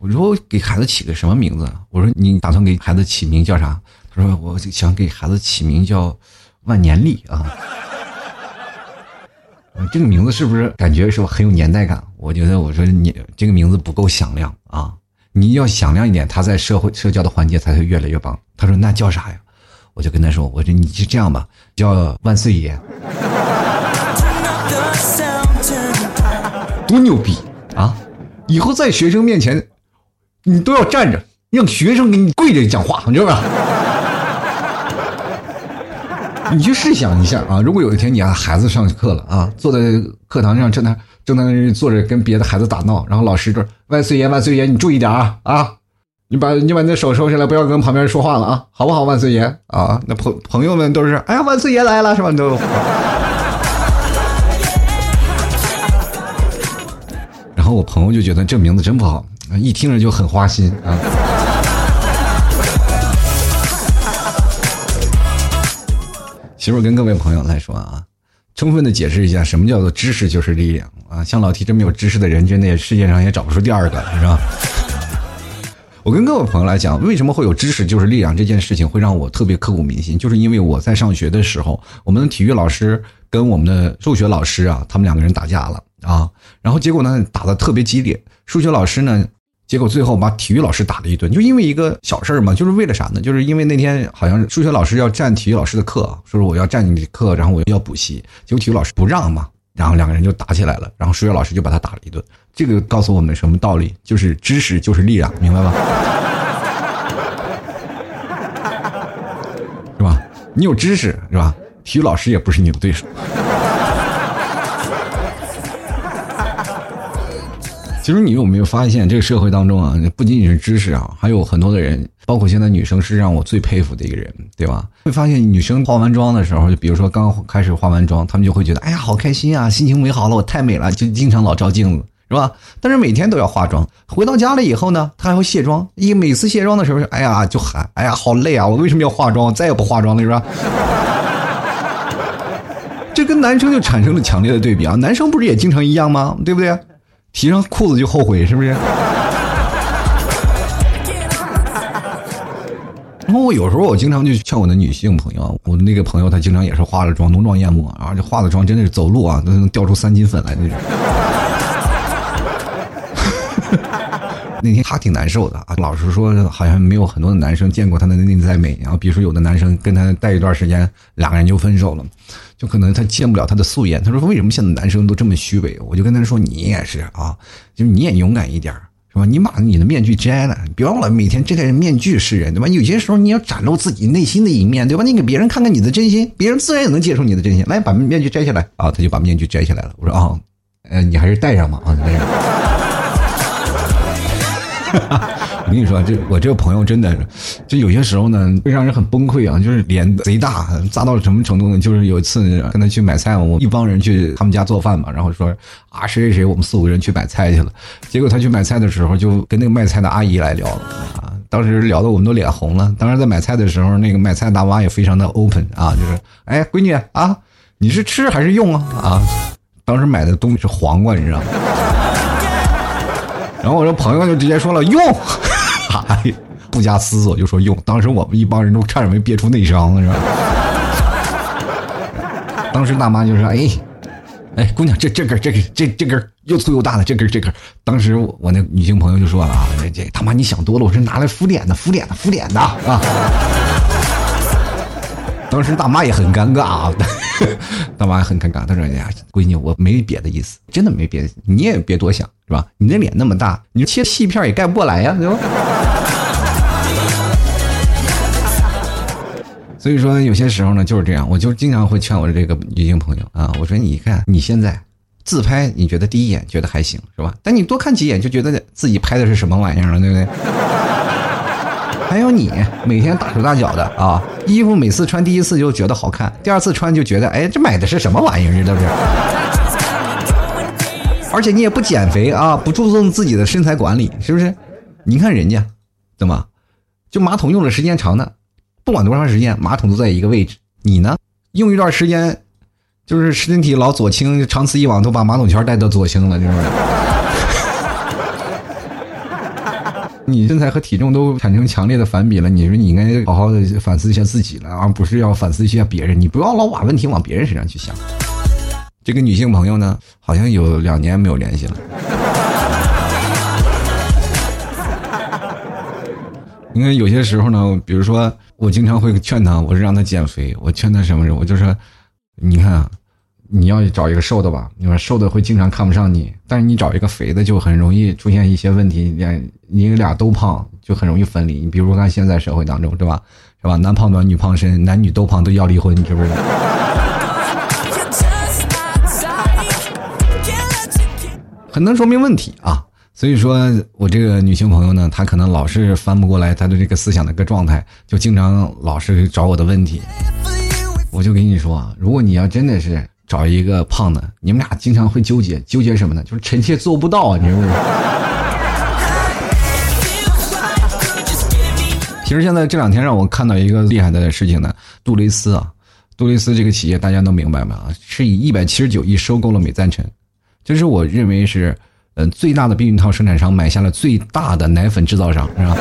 我说给孩子起个什么名字？我说你打算给孩子起名叫啥？他说我想给孩子起名叫万年历啊。这个名字是不是感觉是很有年代感？我觉得我说你这个名字不够响亮啊，你要响亮一点，他在社会社交的环节才会越来越棒。他说那叫啥呀？我就跟他说：“我说你就这样吧，叫万岁爷，<laughs> 多牛逼啊！以后在学生面前，你都要站着，让学生给你跪着讲话，你知道吧？<laughs> 你去试想一下啊，如果有一天你让孩子上课了啊，坐在课堂上正在正在坐着跟别的孩子打闹，然后老师这万岁爷万岁爷，你注意点啊啊！”你把你把那手收下来，不要跟旁边人说话了啊，好不好，万岁爷啊？那朋朋友们都是，哎呀，万岁爷来了是吧？都。然后我朋友就觉得这名字真不好，一听着就很花心啊。媳妇跟各位朋友来说啊，充分的解释一下，什么叫做知识就是力量啊！像老 T 这么有知识的人，真的世界上也找不出第二个，是吧？我跟各位朋友来讲，为什么会有知识就是力量这件事情会让我特别刻骨铭心，就是因为我在上学的时候，我们的体育老师跟我们的数学老师啊，他们两个人打架了啊，然后结果呢打的特别激烈，数学老师呢，结果最后把体育老师打了一顿，就因为一个小事儿嘛，就是为了啥呢？就是因为那天好像数学老师要占体育老师的课，说我要占你的课，然后我要补习，结果体育老师不让嘛。然后两个人就打起来了，然后数学老师就把他打了一顿。这个告诉我们什么道理？就是知识就是力量，明白吧？是吧？你有知识是吧？体育老师也不是你的对手。其实你有没有发现，这个社会当中啊，不仅仅是知识啊，还有很多的人，包括现在女生是让我最佩服的一个人，对吧？会发现女生化完妆的时候，就比如说刚开始化完妆，她们就会觉得，哎呀，好开心啊，心情美好了，我太美了，就经常老照镜子，是吧？但是每天都要化妆，回到家了以后呢，她还会卸妆，一每次卸妆的时候，哎呀，就喊，哎呀，好累啊，我为什么要化妆？再也不化妆了，是吧？<laughs> 这跟男生就产生了强烈的对比啊，男生不是也经常一样吗？对不对？提上裤子就后悔，是不是？然后有时候我经常就劝我的女性朋友，我那个朋友她经常也是化了妆，浓妆艳抹，然后这化了妆真的是走路啊都能掉出三斤粉来那种。<laughs> 那天他挺难受的啊，老实说好像没有很多的男生见过他的内在美。然后比如说有的男生跟他待一段时间，两个人就分手了。就可能他见不了他的素颜，他说为什么现在男生都这么虚伪？我就跟他说你也是啊，就是你也勇敢一点，是吧？你把你的面具摘了，别忘了每天摘着面具示人，对吧？有些时候你要展露自己内心的一面，对吧？你给别人看看你的真心，别人自然也能接受你的真心。来，把面具摘下来啊！他就把面具摘下来了。我说啊，呃，你还是戴上吧啊，戴上。我跟你说，这我这个朋友真的，就有些时候呢，会让人很崩溃啊。就是脸贼大，大到了什么程度呢？就是有一次跟他去买菜，我一帮人去他们家做饭嘛，然后说啊，谁谁谁，我们四五个人去买菜去了。结果他去买菜的时候，就跟那个卖菜的阿姨来聊了啊。当时聊的我们都脸红了。当时在买菜的时候，那个买菜大妈也非常的 open 啊，就是哎，闺女啊，你是吃还是用啊？啊，当时买的东西是黄瓜，你知道吗？然后我这朋友就直接说了用。<laughs> 哎，不加思索就说用，当时我们一帮人都差点没憋出内伤了，是吧？当时大妈就说：“哎，哎，姑娘，这这根这根这这根又粗又大的这根这根。”当时我我那女性朋友就说了：“啊，这这他妈你想多了，我是拿来敷脸的，敷脸的，敷脸的啊！”当时大妈也很尴尬啊，大妈很尴尬，她说：“哎呀，闺女，我没别的意思，真的没别的，你也别多想，是吧？你那脸那么大，你切细片也盖不过来呀，对吧？” <laughs> 所以说，有些时候呢就是这样，我就经常会劝我的这个女性朋友啊，我说你看你现在自拍，你觉得第一眼觉得还行是吧？但你多看几眼就觉得自己拍的是什么玩意儿了，对不对？还有你每天大手大脚的啊，衣服每次穿第一次就觉得好看，第二次穿就觉得哎，这买的是什么玩意儿，是不是？而且你也不减肥啊，不注重自己的身材管理，是不是？你看人家怎么就马桶用的时间长的。不管多长时间，马桶都在一个位置。你呢？用一段时间，就是身体老左倾，长此以往都把马桶圈带到左倾了，是不是？你身材和体重都产生强烈的反比了。你说你应该好好的反思一下自己了，而不是要反思一下别人。你不要老把问题往别人身上去想。这个女性朋友呢，好像有两年没有联系了。<laughs> 因为有些时候呢，比如说我经常会劝她，我是让她减肥。我劝她什么人？我就说，你看啊，你要找一个瘦的吧，你说瘦的会经常看不上你，但是你找一个肥的就很容易出现一些问题。你你俩都胖，就很容易分离。你比如看现在社会当中，对吧？是吧？男胖短，女胖身，男女都胖都要离婚，你知不知道？很能说明问题啊。所以说，我这个女性朋友呢，她可能老是翻不过来她的这个思想的个状态，就经常老是找我的问题。我就跟你说啊，如果你要真的是找一个胖的，你们俩经常会纠结，纠结什么呢？就是臣妾做不到啊，你知道吗？其实现在这两天让我看到一个厉害的事情呢，杜蕾斯啊，杜蕾斯这个企业大家都明白吗？是以一百七十九亿收购了美赞臣，就是我认为是。呃最大的避孕套生产商买下了最大的奶粉制造商，是吧？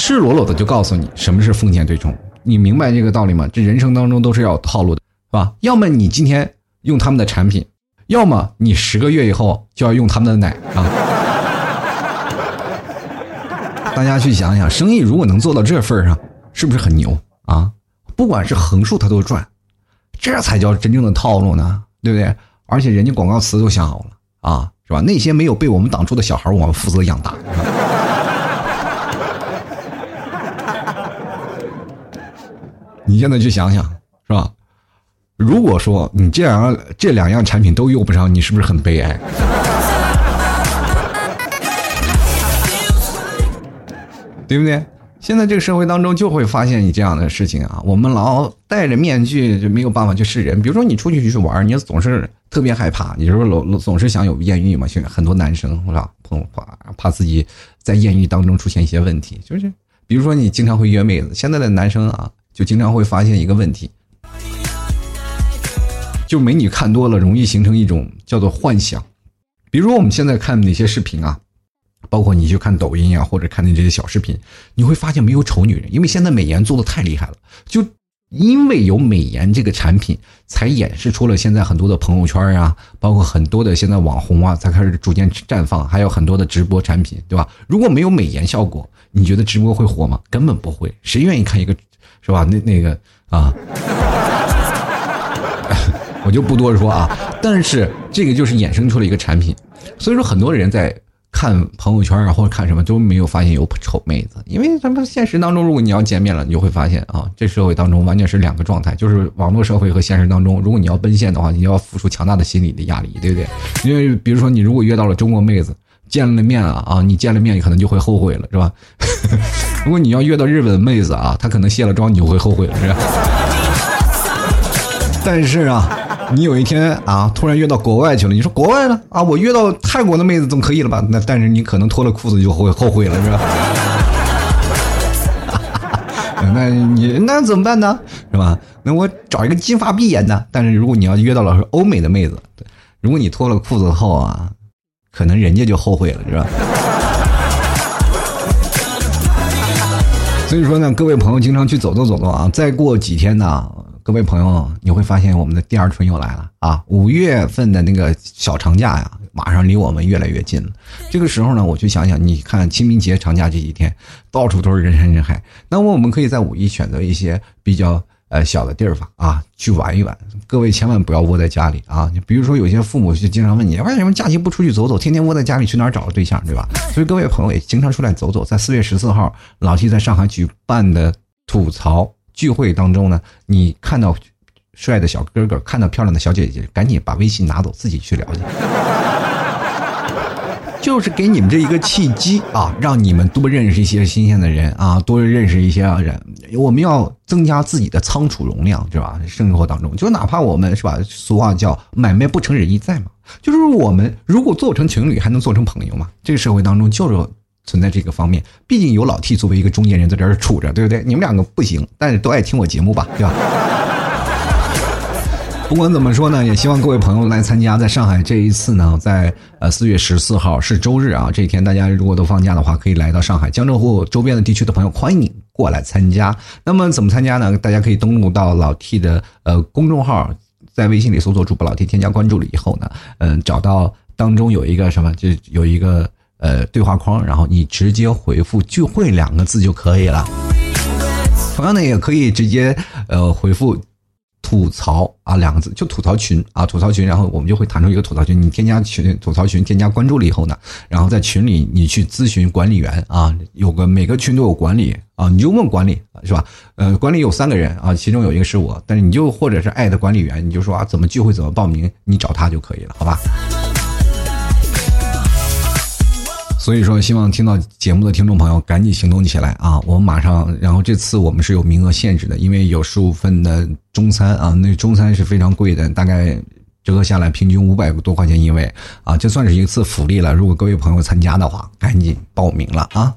赤裸裸的就告诉你什么是风险对冲，你明白这个道理吗？这人生当中都是要有套路的，吧？要么你今天用他们的产品，要么你十个月以后就要用他们的奶啊！大家去想想，生意如果能做到这份上，是不是很牛啊？不管是横竖，他都赚，这才叫真正的套路呢，对不对？而且人家广告词都想好了啊，是吧？那些没有被我们挡住的小孩，我们负责养大。<laughs> 你现在去想想，是吧？如果说你这两样这两样产品都用不上，你是不是很悲哀？对不对？现在这个社会当中就会发现你这样的事情啊，我们老戴着面具就没有办法去示人。比如说你出去去玩，你总是特别害怕，你是不是总总是想有艳遇嘛？现在很多男生是吧？怕怕自己在艳遇当中出现一些问题，就是比如说你经常会约妹子，现在的男生啊。就经常会发现一个问题，就美女看多了，容易形成一种叫做幻想。比如我们现在看哪些视频啊，包括你去看抖音啊，或者看那这些小视频，你会发现没有丑女人，因为现在美颜做的太厉害了。就因为有美颜这个产品，才演示出了现在很多的朋友圈啊，包括很多的现在网红啊，才开始逐渐绽放，还有很多的直播产品，对吧？如果没有美颜效果，你觉得直播会火吗？根本不会，谁愿意看一个？是吧？那那个啊，我就不多说啊。但是这个就是衍生出了一个产品，所以说很多人在看朋友圈啊或者看什么都没有发现有丑妹子，因为咱们现实当中，如果你要见面了，你就会发现啊，这社会当中完全是两个状态，就是网络社会和现实当中，如果你要奔现的话，你要付出强大的心理的压力，对不对？因为比如说你如果约到了中国妹子。见了面啊啊！你见了面，你可能就会后悔了，是吧？<laughs> 如果你要约到日本妹子啊，她可能卸了妆，你就会后悔了，是吧？<laughs> 但是啊，你有一天啊，突然约到国外去了，你说国外呢？啊，我约到泰国的妹子总可以了吧？那但是你可能脱了裤子就会后悔了，是吧？<laughs> 那你那怎么办呢？是吧？那我找一个金发碧眼的。但是如果你要约到了欧美的妹子，如果你脱了裤子后啊。可能人家就后悔了，是吧？<laughs> 所以说呢，各位朋友经常去走动走动啊！再过几天呢，各位朋友你会发现我们的第二春又来了啊！五月份的那个小长假呀，马上离我们越来越近了。这个时候呢，我就想想，你看清明节长假这几天，到处都是人山人海，那么我们可以在五一选择一些比较。呃，小的地儿方啊，去玩一玩。各位千万不要窝在家里啊！你比如说，有些父母就经常问你，为什么假期不出去走走，天天窝在家里，去哪儿找个对象，对吧？所以各位朋友也经常出来走走。在四月十四号，老 T 在上海举办的吐槽聚会当中呢，你看到帅的小哥哥，看到漂亮的小姐姐，赶紧把微信拿走，自己去了解。<laughs> 就是给你们这一个契机啊，让你们多认识一些新鲜的人啊，多认识一些人。我们要增加自己的仓储容量，是吧？生活当中，就哪怕我们是吧？俗话叫“买卖不成仁义在”嘛，就是我们如果做成情侣，还能做成朋友吗？这个社会当中就是存在这个方面。毕竟有老 T 作为一个中年人在这儿杵着，对不对？你们两个不行，但是都爱听我节目吧，对吧？<laughs> 不管怎么说呢，也希望各位朋友来参加，在上海这一次呢，在呃四月十四号是周日啊，这一天大家如果都放假的话，可以来到上海江浙沪周边的地区的朋友，欢迎你过来参加。那么怎么参加呢？大家可以登录到老 T 的呃公众号，在微信里搜索主播老 T，添加关注了以后呢，嗯，找到当中有一个什么，就有一个呃对话框，然后你直接回复“聚会”两个字就可以了。同样的，也可以直接呃回复。吐槽啊，两个字就吐槽群啊，吐槽群，然后我们就会弹出一个吐槽群，你添加群吐槽群，添加关注了以后呢，然后在群里你去咨询管理员啊，有个每个群都有管理啊，你就问管理是吧？呃，管理有三个人啊，其中有一个是我，但是你就或者是艾特管理员，你就说啊，怎么聚会怎么报名，你找他就可以了，好吧？所以说，希望听到节目的听众朋友赶紧行动起来啊！我们马上，然后这次我们是有名额限制的，因为有十五份的中餐啊，那中餐是非常贵的，大概折合下来平均五百多块钱一位啊，这算是一次福利了。如果各位朋友参加的话，赶紧报名了啊！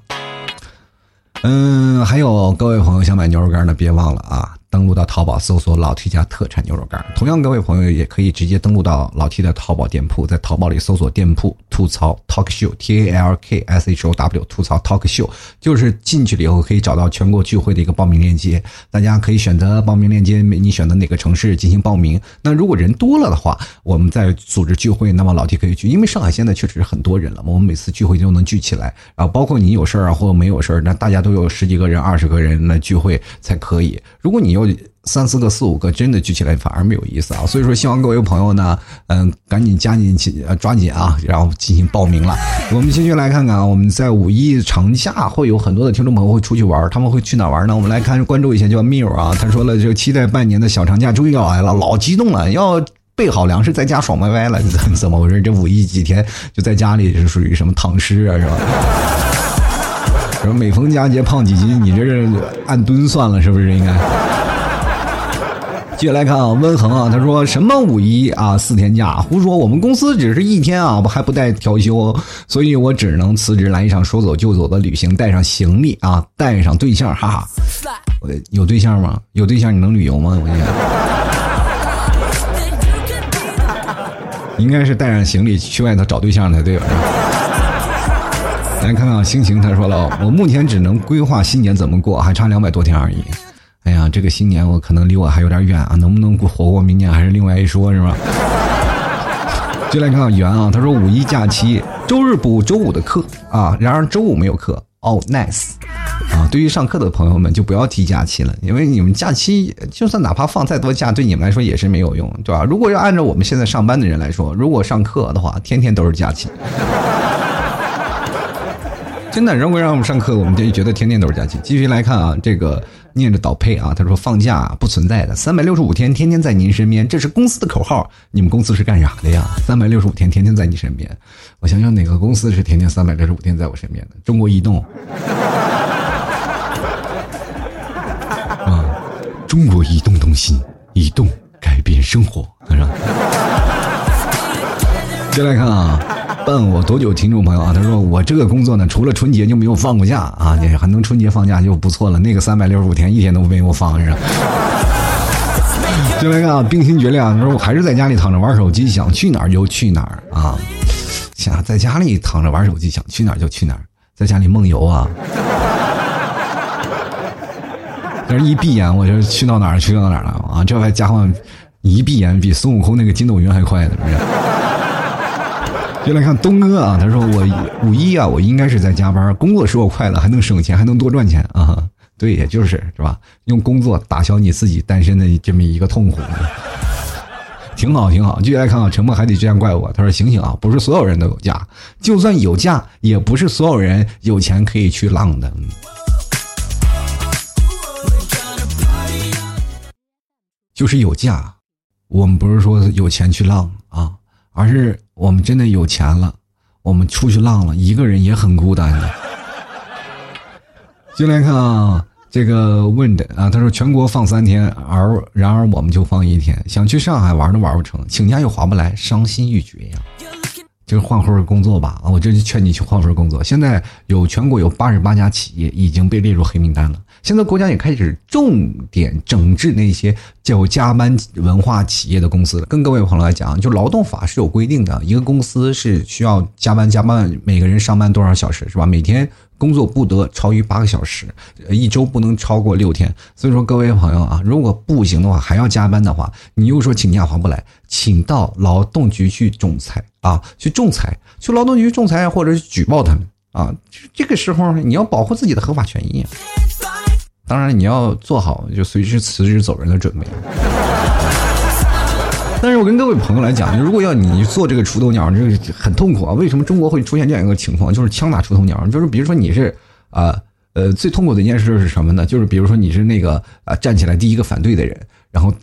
嗯，还有各位朋友想买牛肉干的，别忘了啊，登录到淘宝搜索老 T 家特产牛肉干。同样，各位朋友也可以直接登录到老 T 的淘宝店铺，在淘宝里搜索店铺吐槽 Talk Show T A L K S H O W 吐槽 Talk Show，就是进去了以后可以找到全国聚会的一个报名链接，大家可以选择报名链接，你选择哪个城市进行报名。那如果人多了的话，我们再组织聚会，那么老 T 可以去，因为上海现在确实是很多人了，我们每次聚会就能聚起来，然后包括你有事儿啊或者没有事儿，那大家都有十几个人、二十个人来聚会才可以。如果你有三四个、四五个，真的聚起来反而没有意思啊！所以说，希望各位朋友呢，嗯，赶紧加进去，抓紧啊，然后进行报名了。我们继续来看看啊，我们在五一长假会有很多的听众朋友会出去玩，他们会去哪玩呢？我们来看关注一下，叫 Miu 啊，他说了，就期待半年的小长假终于要来了，老激动了，要备好粮食，在家爽歪歪了，<laughs> 怎么回事？这五一几天就在家里是属于什么躺尸啊，是吧？<laughs> 什么每逢佳节胖几斤？你这是按吨算了，是不是应该？接下来看啊，温恒啊，他说什么五一啊四天假，胡说！我们公司只是一天啊，我还不带调休，所以我只能辞职来一场说走就走的旅行，带上行李啊，带上对象，哈哈。我有对象吗？有对象你能旅游吗？我跟你讲 <laughs> 应该是带上行李去外头找对象才对吧？来看看心情，他说了，我目前只能规划新年怎么过，还差两百多天而已。哎呀，这个新年我可能离我还有点远啊，能不能活过明年还是另外一说，是吧？<laughs> 就来看看圆啊，他说五一假期周日补周五的课啊，然而周五没有课哦，nice 啊！对于上课的朋友们就不要提假期了，因为你们假期就算哪怕放再多假，对你们来说也是没有用，对吧？如果要按照我们现在上班的人来说，如果上课的话，天天都是假期。真的，如果让我们上课，我们就觉得天天都是假期。继续来看啊，这个。念着倒配啊，他说放假不存在的，三百六十五天天天在您身边，这是公司的口号。你们公司是干啥的呀？三百六十五天天天在你身边，我想想哪个公司是天天三百六十五天在我身边的？中国移动 <laughs> 啊，中国移动通信，移动改变生活，是吧？接来看啊。问我多久？听众朋友啊，他说我这个工作呢，除了春节就没有放过假啊，你还能春节放假就不错了。那个三百六十五天一天都没有放，是吧？就来看啊，冰心绝亮，他说我还是在家里躺着玩手机，想去哪儿就去哪儿啊，想在家里躺着玩手机，想去哪儿就去哪儿，在家里梦游啊。但是一闭眼我就去到哪儿去到哪儿了啊，这还家伙一闭眼比孙悟空那个筋斗云还快呢，是不是？就来看东哥啊，他说我五一啊，我应该是在加班，工作使我快乐，还能省钱，还能多赚钱啊。对，也就是是吧？用工作打消你自己单身的这么一个痛苦，<laughs> 挺好，挺好。继续来看啊，沉默还得这样怪我。他说醒醒啊，不是所有人都有假，就算有假，也不是所有人有钱可以去浪的。就是有假，我们不是说有钱去浪啊。而是我们真的有钱了，我们出去浪了，一个人也很孤单的。<laughs> 进来看啊，这个问的啊，他说全国放三天，而然而我们就放一天，想去上海玩都玩不成，请假又划不来，伤心欲绝呀。就是换份工作吧啊，我这就劝你去换份工作。现在有全国有八十八家企业已经被列入黑名单了。现在国家也开始重点整治那些叫加班文化企业的公司了。跟各位朋友来讲，就劳动法是有规定的，一个公司是需要加班加班，每个人上班多少小时是吧？每天工作不得超于八个小时，一周不能超过六天。所以说，各位朋友啊，如果不行的话，还要加班的话，你又说请假划不来，请到劳动局去仲裁啊，去仲裁，去劳动局仲裁，或者是举报他们啊。这个时候你要保护自己的合法权益。当然，你要做好就随时辞职走人的准备。但是我跟各位朋友来讲，如果要你做这个出头鸟，这个很痛苦啊！为什么中国会出现这样一个情况？就是枪打出头鸟，就是比如说你是啊呃最痛苦的一件事是什么呢？就是比如说你是那个啊站起来第一个反对的人，然后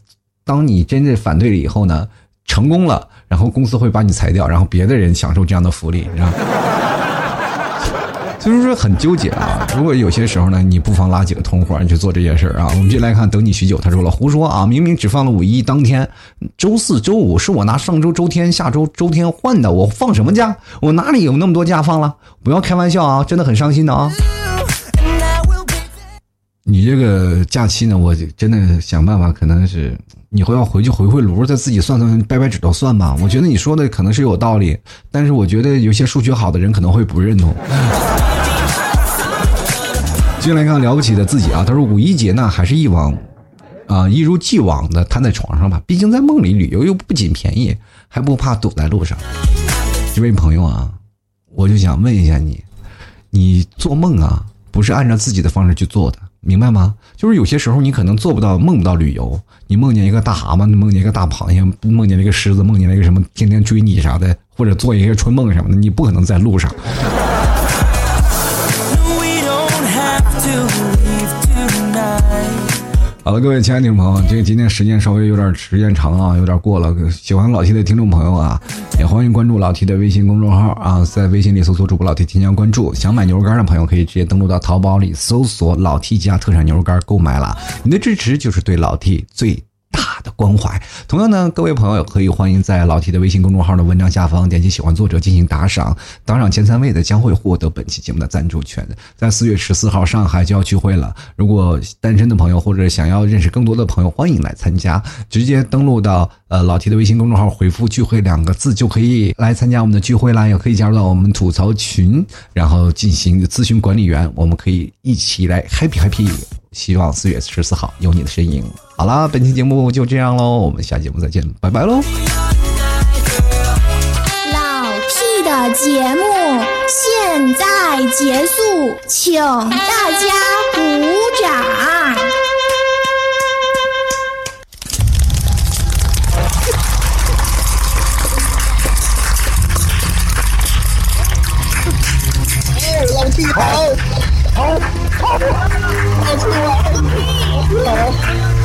当你真正反对了以后呢，成功了，然后公司会把你裁掉，然后别的人享受这样的福利，是吧？就是说很纠结啊！如果有些时候呢，你不妨拉几个同伙你去做这件事儿啊。我们就来看，等你许久，他说了胡说啊！明明只放了五一当天，周四周五是我拿上周周天、下周周天换的，我放什么假？我哪里有那么多假放了？不要开玩笑啊！真的很伤心的啊！你这个假期呢，我真的想办法，可能是以后要回去回回炉，再自己算算，掰掰指头算吧。我觉得你说的可能是有道理，但是我觉得有些数学好的人可能会不认同。进来看了不起的自己啊，他说五一节呢，还是一往啊一如既往的瘫在床上吧，毕竟在梦里旅游又不仅便宜，还不怕堵在路上。这位朋友啊，我就想问一下你，你做梦啊，不是按照自己的方式去做的，明白吗？就是有些时候你可能做不到，梦不到旅游，你梦见一个大蛤蟆，梦见一个大螃蟹，梦见了一个狮子，梦见了一个什么天天追你啥的，或者做一些春梦什么的，你不可能在路上。好了，各位亲爱的听众朋友，这个今天时间稍微有点时间长啊，有点过了。喜欢老 T 的听众朋友啊，也欢迎关注老 T 的微信公众号啊，在微信里搜索主播老 T 添加关注。想买牛肉干的朋友可以直接登录到淘宝里搜索老 T 家特产牛肉干购买了。你的支持就是对老 T 最。大的关怀。同样呢，各位朋友可以欢迎在老 T 的微信公众号的文章下方点击喜欢作者进行打赏，打赏前三位的将会获得本期节目的赞助权。在四月十四号，上海就要聚会了。如果单身的朋友或者想要认识更多的朋友，欢迎来参加。直接登录到呃老 T 的微信公众号，回复“聚会”两个字就可以来参加我们的聚会啦。也可以加入到我们吐槽群，然后进行咨询管理员，我们可以一起来 happy happy。希望四月十四号有你的身影。好啦，本期节目就这样喽，我们下节目再见，拜拜喽！老 T 的节目现在结束，请大家鼓掌。老 T 好，好，好。好吃吗？好吃吗？